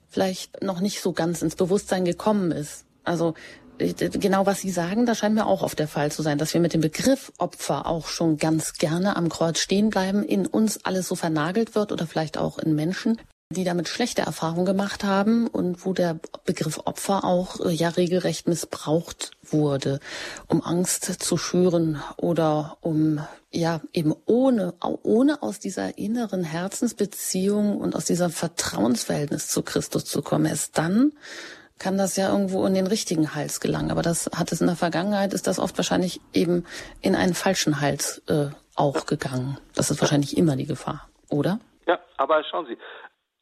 vielleicht noch nicht so ganz ins Bewusstsein gekommen ist. Also genau was Sie sagen, da scheint mir auch oft der Fall zu sein, dass wir mit dem Begriff Opfer auch schon ganz gerne am Kreuz stehen bleiben, in uns alles so vernagelt wird oder vielleicht auch in Menschen, die damit schlechte Erfahrungen gemacht haben und wo der Begriff Opfer auch äh, ja regelrecht missbraucht wurde, um Angst zu schüren oder um ja eben ohne ohne aus dieser inneren Herzensbeziehung und aus diesem Vertrauensverhältnis zu Christus zu kommen. Erst dann kann das ja irgendwo in den richtigen Hals gelangen. Aber das hat es in der Vergangenheit, ist das oft wahrscheinlich eben in einen falschen Hals äh, auch gegangen. Das ist wahrscheinlich immer die Gefahr, oder? Ja, aber schauen Sie,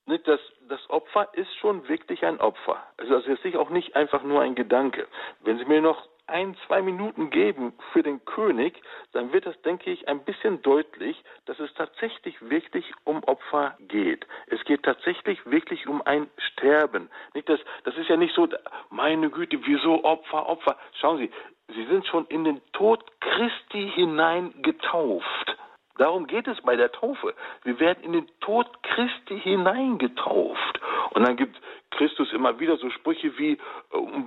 das, das Opfer ist schon wirklich ein Opfer. Also das ist auch nicht einfach nur ein Gedanke. Wenn Sie mir noch ein, zwei Minuten geben für den König, dann wird das, denke ich, ein bisschen deutlich, dass es tatsächlich wirklich um Opfer geht. Es geht tatsächlich wirklich um ein Sterben. Nicht das, das ist ja nicht so, meine Güte, wieso Opfer, Opfer? Schauen Sie, Sie sind schon in den Tod Christi hinein getauft. Darum geht es bei der Taufe. Wir werden in den Tod Christi hineingetauft. Und dann gibt Christus immer wieder so Sprüche wie,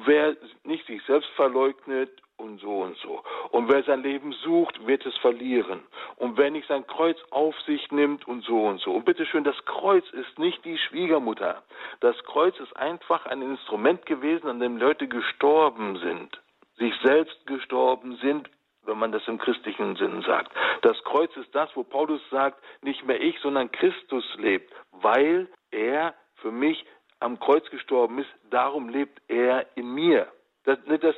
wer nicht sich selbst verleugnet und so und so. Und wer sein Leben sucht, wird es verlieren. Und wer nicht sein Kreuz auf sich nimmt und so und so. Und bitteschön, das Kreuz ist nicht die Schwiegermutter. Das Kreuz ist einfach ein Instrument gewesen, an dem Leute gestorben sind sich selbst gestorben sind wenn man das im christlichen Sinn sagt. Das Kreuz ist das, wo Paulus sagt, nicht mehr ich, sondern Christus lebt, weil er für mich am Kreuz gestorben ist, darum lebt er in mir. Das, das,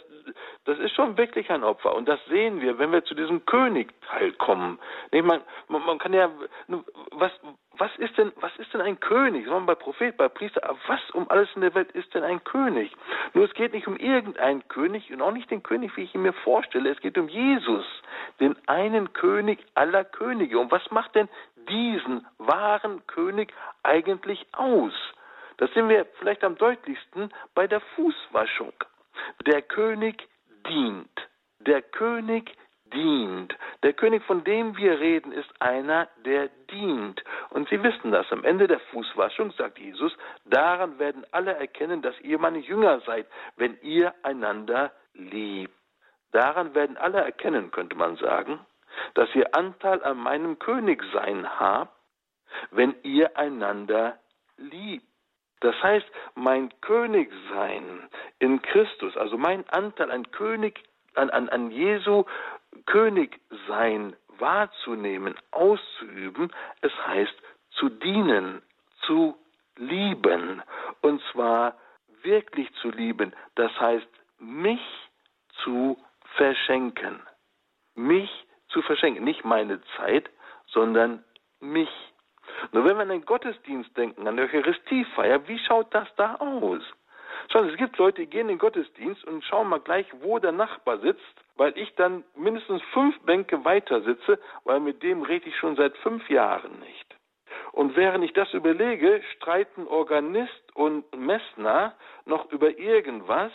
das ist schon wirklich ein Opfer. Und das sehen wir, wenn wir zu diesem Königteil kommen. Nee, man, man, man, kann ja, was, was ist denn, was ist denn ein König? Sondern bei Prophet, bei Priester, was um alles in der Welt ist denn ein König? Nur es geht nicht um irgendeinen König und auch nicht den König, wie ich ihn mir vorstelle. Es geht um Jesus, den einen König aller Könige. Und was macht denn diesen wahren König eigentlich aus? Das sehen wir vielleicht am deutlichsten bei der Fußwaschung. Der König dient. Der König dient. Der König, von dem wir reden, ist einer, der dient. Und Sie wissen das. Am Ende der Fußwaschung sagt Jesus, daran werden alle erkennen, dass ihr meine Jünger seid, wenn ihr einander liebt. Daran werden alle erkennen, könnte man sagen, dass ihr Anteil an meinem Königsein habt, wenn ihr einander liebt. Das heißt, mein Königsein in Christus, also mein Anteil an König, an, an, an Jesu Königsein wahrzunehmen, auszuüben, es heißt zu dienen, zu lieben. Und zwar wirklich zu lieben. Das heißt, mich zu verschenken. Mich zu verschenken. Nicht meine Zeit, sondern mich. Nur wenn wir an den Gottesdienst denken, an die Eucharistiefeier, wie schaut das da aus? Sie, es gibt Leute, die gehen in den Gottesdienst und schauen mal gleich, wo der Nachbar sitzt, weil ich dann mindestens fünf Bänke weiter sitze, weil mit dem rede ich schon seit fünf Jahren nicht. Und während ich das überlege, streiten Organist und Messner noch über irgendwas.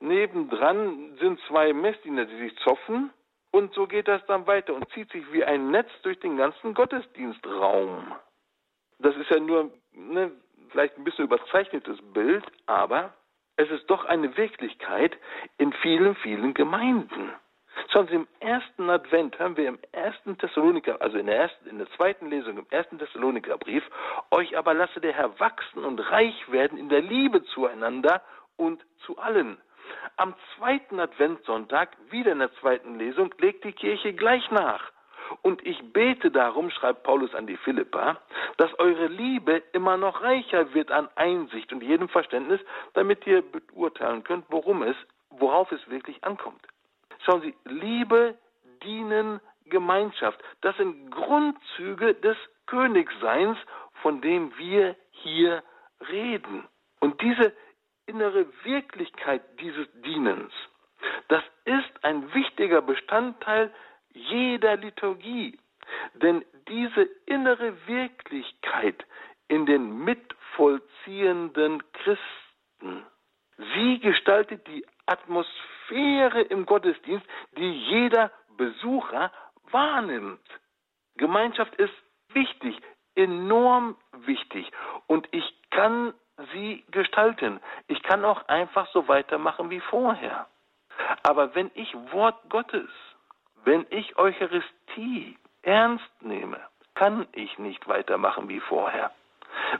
Nebendran sind zwei Messdiener, die sich zoffen. Und so geht das dann weiter und zieht sich wie ein Netz durch den ganzen Gottesdienstraum. Das ist ja nur ne, vielleicht ein bisschen überzeichnetes Bild, aber es ist doch eine Wirklichkeit in vielen, vielen Gemeinden. Schauen Sie, im ersten Advent hören wir im ersten Thessaloniker, also in der ersten, in der zweiten Lesung im ersten Thessalonikerbrief, euch aber lasse der Herr wachsen und reich werden in der Liebe zueinander und zu allen. Am zweiten Adventssonntag, wieder in der zweiten Lesung, legt die Kirche gleich nach. Und ich bete darum, schreibt Paulus an die Philippa, dass eure Liebe immer noch reicher wird an Einsicht und jedem Verständnis, damit ihr beurteilen könnt, worum es, worauf es wirklich ankommt. Schauen Sie, Liebe, Dienen, Gemeinschaft, das sind Grundzüge des Königseins, von dem wir hier reden. Und diese innere Wirklichkeit dieses Dienens, das ist ein wichtiger Bestandteil jeder Liturgie. Denn diese innere Wirklichkeit in den mitvollziehenden Christen, sie gestaltet die Atmosphäre im Gottesdienst, die jeder Besucher wahrnimmt. Gemeinschaft ist wichtig, enorm wichtig. Und ich kann sie gestalten. Ich kann auch einfach so weitermachen wie vorher. Aber wenn ich Wort Gottes wenn ich Eucharistie ernst nehme, kann ich nicht weitermachen wie vorher.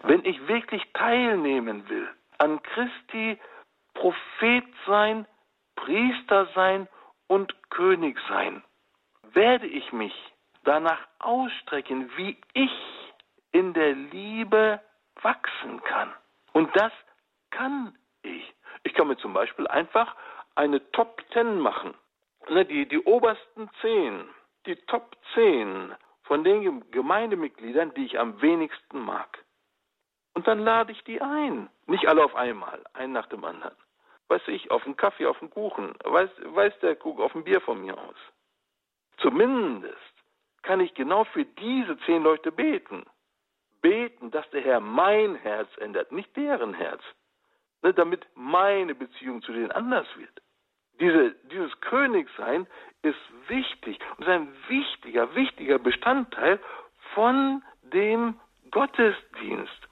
Wenn ich wirklich teilnehmen will an Christi Prophet sein, Priester sein und König sein, werde ich mich danach ausstrecken, wie ich in der Liebe wachsen kann. Und das kann ich. Ich kann mir zum Beispiel einfach eine Top Ten machen ne, die, die obersten zehn, die Top zehn von den Gemeindemitgliedern, die ich am wenigsten mag. Und dann lade ich die ein. Nicht alle auf einmal, einen nach dem anderen. Weiß ich, auf einen Kaffee, auf einen Kuchen, weiß, weiß der Kuchen, auf ein Bier von mir aus. Zumindest kann ich genau für diese zehn Leute beten. Beten, dass der Herr mein Herz ändert, nicht deren Herz. Ne, damit meine Beziehung zu denen anders wird. Diese, dieses Königsein ist wichtig und ist ein wichtiger, wichtiger Bestandteil von dem Gottesdienst.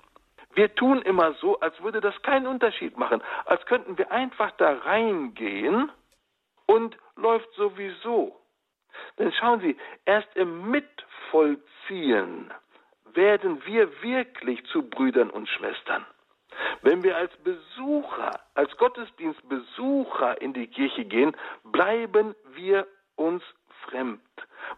Wir tun immer so, als würde das keinen Unterschied machen, als könnten wir einfach da reingehen und läuft sowieso. Denn schauen Sie, erst im Mitvollziehen werden wir wirklich zu Brüdern und Schwestern. Wenn wir als Besucher, als Gottesdienstbesucher in die Kirche gehen, bleiben wir uns fremd,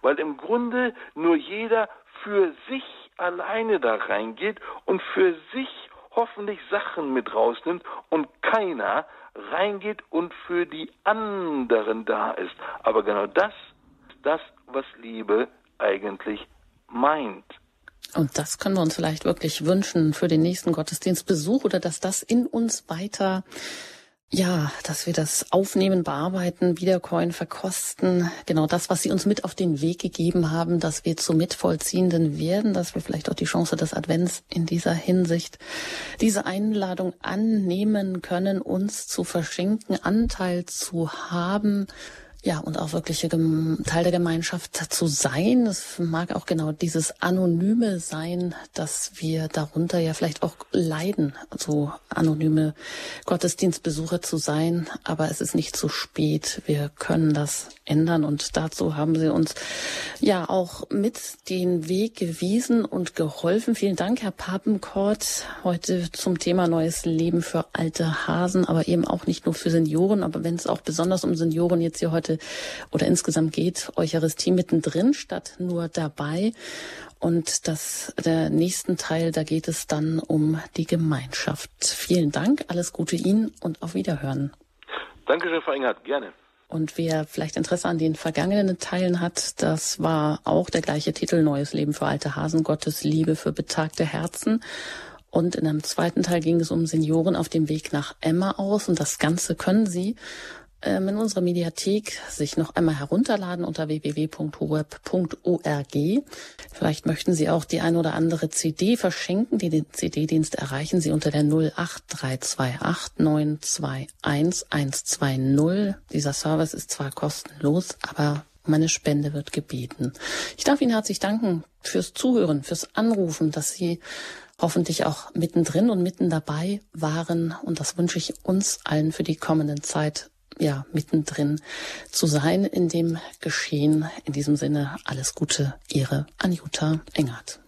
weil im Grunde nur jeder für sich alleine da reingeht und für sich hoffentlich Sachen mit rausnimmt und keiner reingeht und für die anderen da ist. Aber genau das ist das, was Liebe eigentlich meint. Und das können wir uns vielleicht wirklich wünschen für den nächsten Gottesdienstbesuch oder dass das in uns weiter ja, dass wir das aufnehmen, bearbeiten, wiederkäuen, verkosten. Genau das, was Sie uns mit auf den Weg gegeben haben, dass wir zu Mitvollziehenden werden, dass wir vielleicht auch die Chance des Advents in dieser Hinsicht diese Einladung annehmen können, uns zu verschenken, Anteil zu haben ja, und auch wirklich Teil der Gemeinschaft zu sein. Es mag auch genau dieses Anonyme sein, dass wir darunter ja vielleicht auch leiden, so anonyme Gottesdienstbesucher zu sein. Aber es ist nicht zu spät. Wir können das ändern und dazu haben Sie uns ja auch mit den Weg gewiesen und geholfen. Vielen Dank, Herr Papenkort, heute zum Thema neues Leben für alte Hasen, aber eben auch nicht nur für Senioren, aber wenn es auch besonders um Senioren jetzt hier heute oder insgesamt geht Eucharistie mittendrin statt nur dabei. Und das, der nächsten Teil, da geht es dann um die Gemeinschaft. Vielen Dank, alles Gute Ihnen und auf Wiederhören. Dankeschön, Frau Engert, gerne. Und wer vielleicht Interesse an den vergangenen Teilen hat, das war auch der gleiche Titel Neues Leben für alte Hasen, Gottes Liebe für betagte Herzen. Und in einem zweiten Teil ging es um Senioren auf dem Weg nach Emma aus. Und das Ganze können Sie in unserer Mediathek sich noch einmal herunterladen unter www.horeb.org. Vielleicht möchten Sie auch die ein oder andere CD verschenken. Den CD-Dienst erreichen Sie unter der 08328 921 120. Dieser Service ist zwar kostenlos, aber meine Spende wird gebeten. Ich darf Ihnen herzlich danken fürs Zuhören, fürs Anrufen, dass Sie hoffentlich auch mittendrin und mitten dabei waren. Und das wünsche ich uns allen für die kommenden Zeit ja, mittendrin zu sein in dem Geschehen. In diesem Sinne alles Gute, Ihre Anjuta Engert.